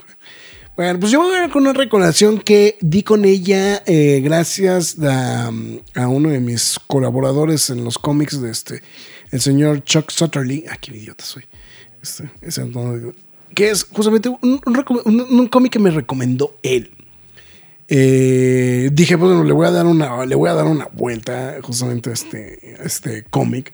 Bueno, pues yo voy a ver con una recomendación que di con ella eh, gracias a, a, uno de mis colaboradores en los cómics de este, el señor Chuck Sutterly. Ah, qué idiota soy. Este, que es justamente un, cómic que me recomendó él. Eh, dije, bueno, le voy a dar una, le voy a dar una vuelta justamente a este, este cómic.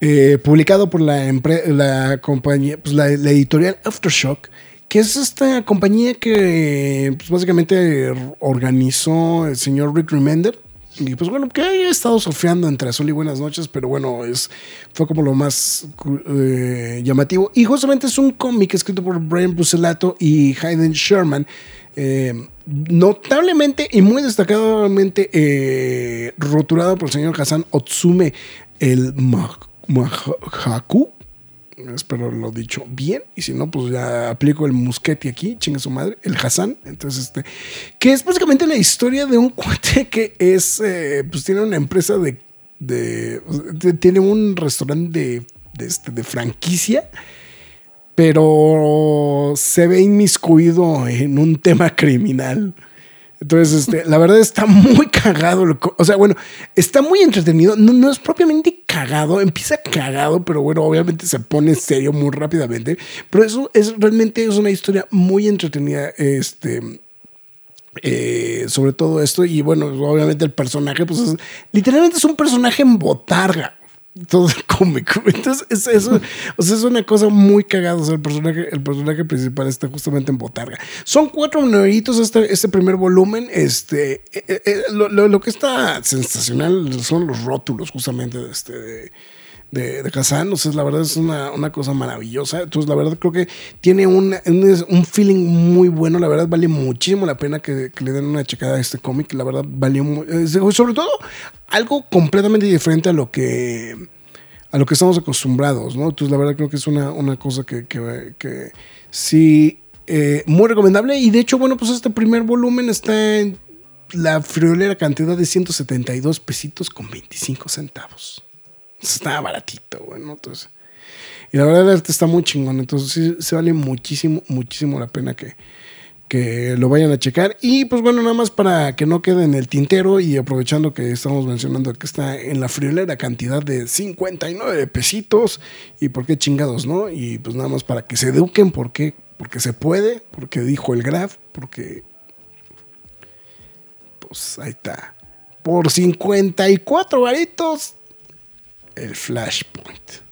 Eh, publicado por la, la compañía, pues la, la editorial Aftershock que es esta compañía que pues, básicamente organizó el señor Rick Remender. Y pues bueno, que he estado surfeando entre azul y buenas noches, pero bueno, es, fue como lo más eh, llamativo. Y justamente es un cómic escrito por Brian Bucelato y Hayden Sherman. Eh, notablemente y muy destacadamente eh, roturado por el señor Hassan Otsume, el Mahaku. Espero lo dicho bien. Y si no, pues ya aplico el musquete aquí, chinga su madre, el Hassan. Entonces, este, que es básicamente la historia de un cuate que es, eh, pues tiene una empresa de, de, tiene un restaurante de, de, este, de franquicia, pero se ve inmiscuido en un tema criminal. Entonces, este, la verdad está muy cagado. O sea, bueno, está muy entretenido. No, no, es propiamente cagado. Empieza cagado, pero bueno, obviamente se pone serio muy rápidamente. Pero eso es realmente es una historia muy entretenida. Este. Eh, sobre todo esto. Y bueno, obviamente el personaje, pues es, literalmente es un personaje en botarga todo el cómic. Entonces, es, eso, o sea, es una cosa muy cagada. O sea, el personaje, el personaje principal está justamente en Botarga. Son cuatro numeritos este, este primer volumen. Este, eh, eh, lo, lo, lo, que está sensacional son los rótulos, justamente, de este. De, de Kazan. O sea, la verdad es una, una, cosa maravillosa. Entonces, la verdad creo que tiene un, un, feeling muy bueno. La verdad vale muchísimo la pena que, le den una checada a este cómic. La verdad valió muy, sobre todo algo completamente diferente a lo que a lo que estamos acostumbrados, ¿no? Entonces, la verdad creo que es una, una cosa que, que, que sí, eh, muy recomendable. Y de hecho, bueno, pues este primer volumen está en la friolera cantidad de 172 pesitos con 25 centavos. Está baratito, bueno, entonces. Y la verdad, el arte está muy chingón. Entonces, sí, se vale muchísimo, muchísimo la pena que, que lo vayan a checar. Y pues bueno, nada más para que no quede en el tintero y aprovechando que estamos mencionando que está en la friolera cantidad de 59 pesitos. Y por qué chingados, ¿no? Y pues nada más para que se eduquen, ¿por? Porque se puede, porque dijo el Graf, porque... Pues ahí está. Por 54 varitos, el Flashpoint.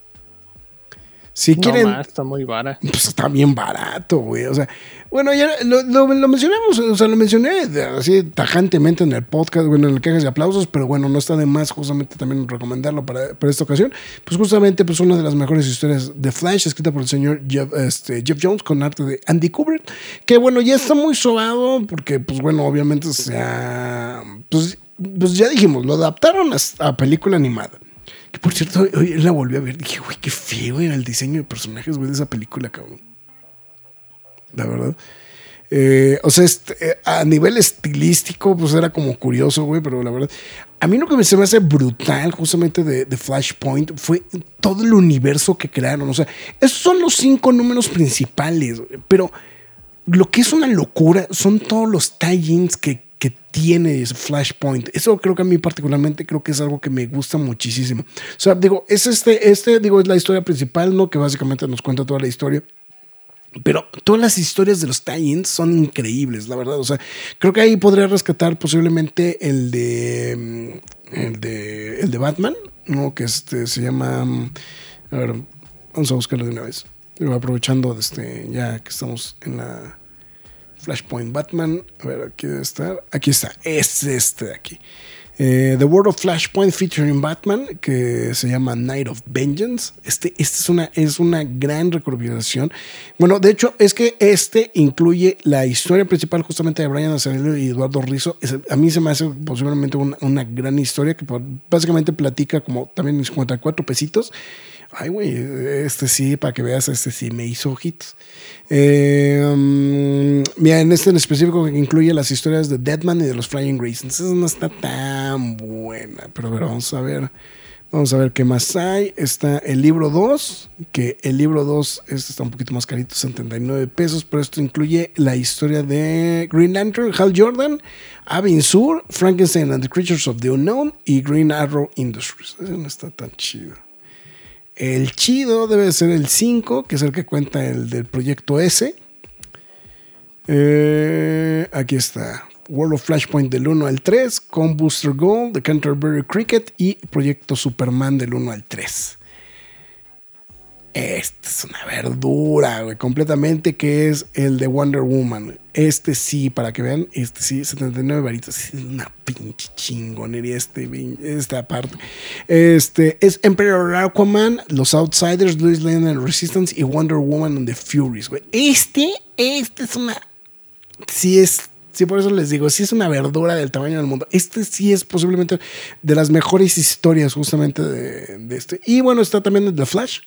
Si no, quieren. Está muy barato. Pues está bien barato, güey. O sea, bueno, ya lo, lo, lo, mencionamos, o sea, lo mencioné así tajantemente en el podcast, bueno, en el quejas de aplausos, pero bueno, no está de más justamente también recomendarlo para, para, esta ocasión. Pues justamente, pues una de las mejores historias de Flash, escrita por el señor Jeff, este, Jeff Jones con arte de Andy Kubrick, que bueno, ya está muy sobado, porque pues bueno, obviamente, o sea, pues, pues ya dijimos, lo adaptaron a, a película animada. Que por cierto, hoy la volví a ver. Dije, güey, qué feo era el diseño de personajes, güey, de esa película, cabrón. La verdad. Eh, o sea, este, a nivel estilístico, pues era como curioso, güey, pero la verdad. A mí lo que se me hace brutal, justamente de, Flashpoint, fue todo el universo que crearon. O sea, esos son los cinco números principales, pero lo que es una locura son todos los tie-ins que, que tiene ese Flashpoint. Eso creo que a mí particularmente creo que es algo que me gusta muchísimo. O sea, digo, es este, este, digo, es la historia principal, ¿no? Que básicamente nos cuenta toda la historia. Pero todas las historias de los tie-ins son increíbles, la verdad. O sea, creo que ahí podría rescatar posiblemente el de. mm, El de. El de Batman, ¿no? Que este se llama. mm, A ver, vamos a buscarlo de una vez. Aprovechando este, ya que estamos en la Flashpoint Batman. A ver, aquí debe. Aquí está. Es este de aquí. Eh, The World of Flashpoint featuring Batman, que se llama Night of Vengeance. Este, este es, una, es una gran recopilación. Bueno, de hecho, es que este incluye la historia principal justamente de Brian Azzarello y Eduardo Rizzo. A mí se me hace posiblemente una, una gran historia que básicamente platica como también mis 54 pesitos. Ay, güey, este sí, para que veas, este sí me hizo hits. Eh, um, mira, en este en específico que incluye las historias de Deadman y de los Flying Graysons. Esa no está tan buena, pero a vamos a ver. Vamos a ver qué más hay. Está el libro 2, que el libro 2 este está un poquito más carito, 79 pesos, pero esto incluye la historia de Green Lantern, Hal Jordan, Avin Sur, Frankenstein and the Creatures of the Unknown y Green Arrow Industries. No está tan chido. El chido debe ser el 5, que es el que cuenta el del proyecto S. Eh, aquí está. World of Flashpoint del 1 al 3, con Booster Gold, The Canterbury Cricket y Proyecto Superman del 1 al 3. Este es una verdura, güey, completamente, que es el de Wonder Woman. Este sí, para que vean, este sí, 79 varitos. Es una pinche chingonería este, esta parte. Este es Emperor Aquaman, Los Outsiders, Louis Lane and Resistance y Wonder Woman and the Furies, güey. Este, este es una sí es, sí por eso les digo, sí es una verdura del tamaño del mundo. Este sí es posiblemente de las mejores historias justamente de, de este. Y bueno, está también The Flash.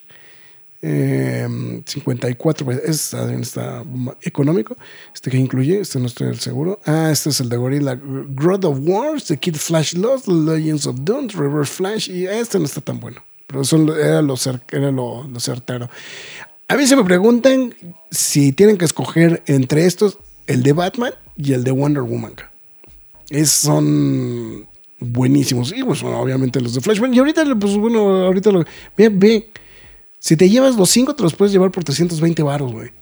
Eh, 54, pues, es, también está económico. Este que incluye, este no estoy del seguro. Ah, este es el de Gorilla God of Wars, The Kid Flash Lost, The Legends of Doom, Reverse Flash. Y este no está tan bueno. Pero era, lo, era lo, lo certero. A mí se me preguntan si tienen que escoger entre estos, el de Batman y el de Wonder Woman. Es, son buenísimos. Y pues bueno, obviamente los de Flashman. Y ahorita, pues bueno, ahorita lo... Ve, ve. Si te llevas los cinco, te los puedes llevar por 320 baros, güey.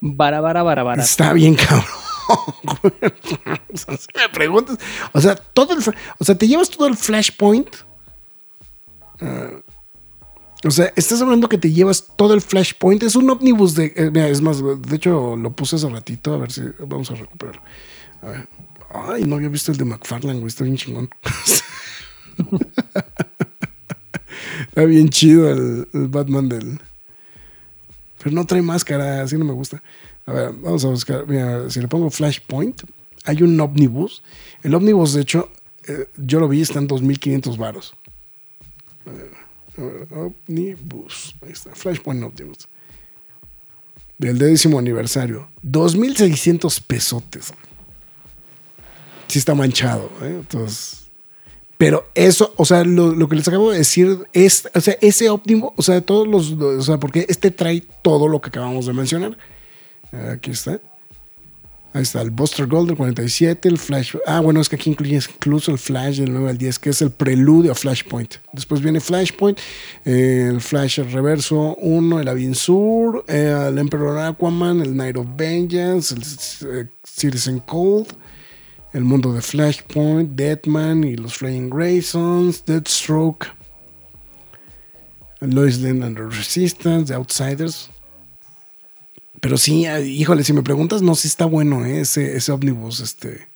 Bara, bara, bara, bara. Está bien, cabrón. o sea, si me preguntas, o sea, todo el, o sea, te llevas todo el Flashpoint. Ah, o sea, estás hablando que te llevas todo el Flashpoint. Es un ómnibus de. eh, mira, es más, de hecho, lo puse hace ratito. A ver si vamos a recuperarlo. A ver. Ay, no había visto el de McFarlane, güey. Está bien chingón. Está bien chido el, Batman del. Pero no trae máscara, así no me gusta. A ver, vamos a buscar. Mira, si le pongo Flashpoint, hay un ómnibus. El ómnibus, de hecho, eh, yo lo vi, está en 2.500 varos. A ver. Ahí está, Flashpoint Ómnibus. Del décimo aniversario. 2.600 pesotes. Sí está manchado, ¿eh? Entonces... Pero eso, o sea, lo, lo que les acabo de decir es, o sea, ese óptimo, o sea, todos los, o sea, porque este trae todo lo que acabamos de mencionar. Aquí está. Ahí está el Buster Gold del 47, el Flash. Ah, bueno, es que aquí incluye incluso el Flash del 9 al 10, que es el preludio a Flashpoint. Después viene Flashpoint, eh, el Flash Reverso 1, el Avin Sur, eh, el Emperor Aquaman, el Night of Vengeance, el eh, Citizen Cold, el mundo de Flashpoint, Deadman y los Flying Graysons, Deathstroke, Lois Lane and the Resistance, The Outsiders. Pero sí, híjole, si me preguntas, no, sí está bueno ¿eh? ese, ese ómnibus. Este.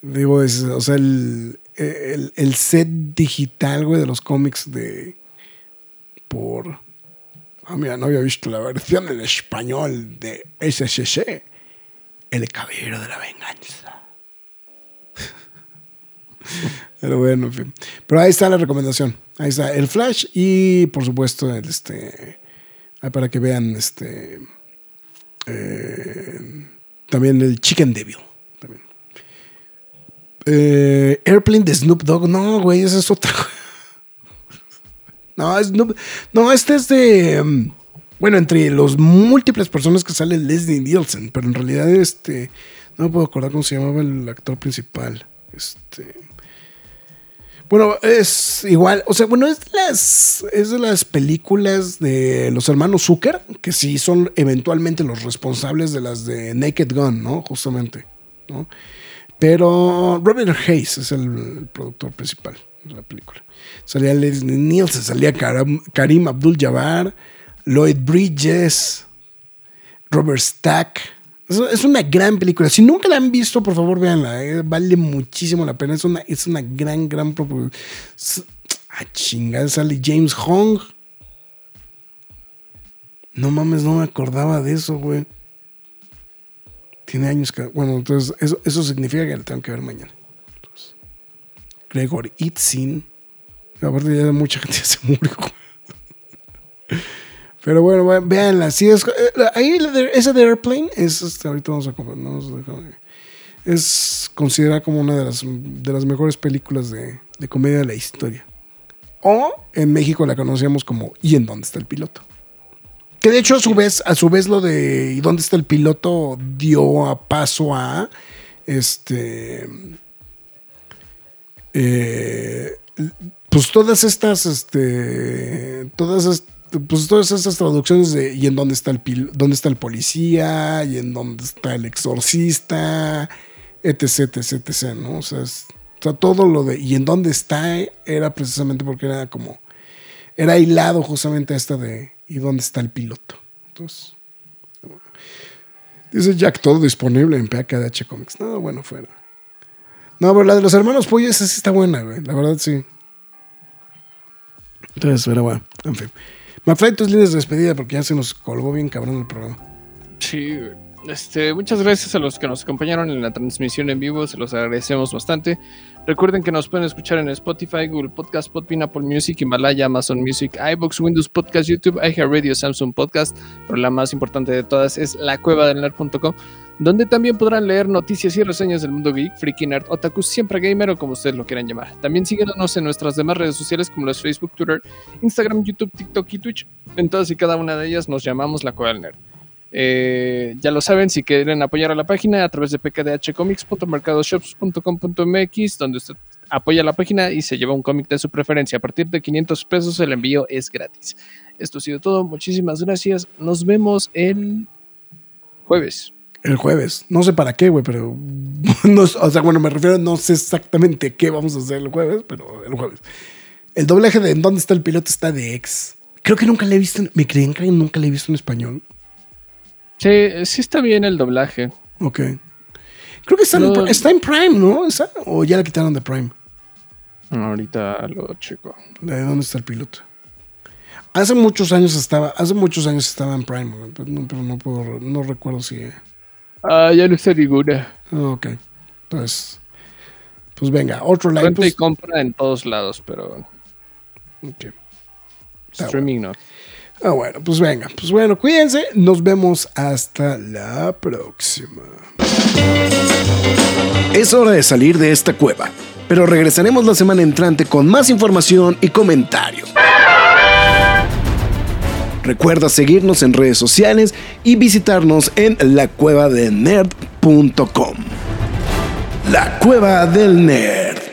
Digo, es, o sea, el, el, el set digital, güey, de los cómics de. Por. Ah, mira, no había visto la versión en español de SSC. El Caballero de la Venganza. Pero bueno, en fin. Pero ahí está la recomendación. Ahí está el Flash y, por supuesto, el este. ahí Para que vean este. eh, también el Chicken Devil. También. Eh, Airplane de Snoop Dogg. No, güey, ese es otro. No, Snoop- no, este es de. um, bueno, entre los múltiples personas que sale Leslie Nielsen, pero en realidad este No me puedo acordar cómo se llamaba el actor principal. Este. Bueno, es igual, o sea, bueno, es de las, es de las películas de los hermanos Zucker, que sí son eventualmente los responsables de las de Naked Gun, ¿no? Justamente, ¿no? Pero Robert Hayes es el productor principal de la película. Salía Leslie Nielsen, salía Karim Abdul-Jabbar, Lloyd Bridges, Robert Stack. Es, una gran película. Si nunca la han visto, por favor, véanla. eh, Vale muchísimo la pena. Es una, es una gran, gran. propu- es- Ah, chingada, sale James Hong. No mames, no me acordaba de eso, güey. Tiene años que. Bueno, entonces, eso, eso significa que la tengo que ver mañana. Gregor Itzin. Aparte, ya mucha gente se murió. Pero bueno, véanla. Sí, es, eh, ahí esa de Airplane es. este, ahorita vamos a es considerada como una de las, de las mejores películas de, de comedia de la historia. O en México la conocíamos como ¿Y en dónde está el piloto? Que de hecho, a su vez, a su vez, lo de ¿Y dónde está el piloto? dio a paso a este. eh, pues todas estas, este. Todas pues todas estas traducciones de ¿y en dónde está el pil- dónde está el policía? ¿y en dónde está el exorcista? etc, etc, etc, ¿no? O sea, todo lo de ¿y en dónde está? era precisamente porque era como era hilado justamente a esta de ¿y dónde está el piloto? Entonces, dice Jack, todo disponible en PKDH Comics. No, bueno, fuera. No, pero la de los hermanos Pollo, esa sí está buena, güey. La verdad, sí. Entonces, pero bueno, en fin. McFly, tus líneas de despedida porque ya se nos colgó bien cabrón el programa. Este, muchas gracias a los que nos acompañaron en la transmisión en vivo, se los agradecemos bastante. Recuerden que nos pueden escuchar en Spotify, Google Podcast, Podbean, Apple Music, Himalaya, Amazon Music, iBox, Windows Podcast, YouTube, iHeartRadio, Samsung Podcast, pero la más importante de todas es lacuevadelnerd.com, donde también podrán leer noticias y reseñas del mundo geek, freaky nerd, otaku, siempre gamer o como ustedes lo quieran llamar. También síguenos en nuestras demás redes sociales como las Facebook, Twitter, Instagram, YouTube, TikTok y Twitch. En todas y cada una de ellas nos llamamos La Cueva del Nerd. Eh, ya lo saben, si quieren apoyar a la página a través de pkdhcomics.mercadoshops.com.mx, donde usted apoya la página y se lleva un cómic de su preferencia. A partir de 500 pesos el envío es gratis. Esto ha sido todo, muchísimas gracias. Nos vemos el jueves. El jueves. No sé para qué, güey, pero. o sea, bueno, me refiero, no sé exactamente qué vamos a hacer el jueves, pero el jueves. El doblaje de ¿En dónde está el piloto? está de ex. Creo que nunca le he visto. Me creen que nunca le he visto en español. Sí, sí está bien el doblaje. Ok. Creo que está, en, No. Pri- está en Prime, ¿no? O ya la quitaron de Prime. Ahorita lo checo. De ¿Dónde está el piloto? Hace muchos años estaba, hace muchos años estaba en Prime, pero no, pero no, puedo- no recuerdo si. Ah, ya no está ninguna. ah, ok. Entonces, pues venga, otro y Pues, compra en todos lados, pero ok. Ah, streaming no. Ah, bueno, pues venga, pues bueno, cuídense, nos vemos hasta la próxima. Es hora de salir de esta cueva, pero regresaremos la semana entrante con más información y comentarios. Recuerda seguirnos en redes sociales y visitarnos en lacuevadelnerd.com. La Cueva del Nerd.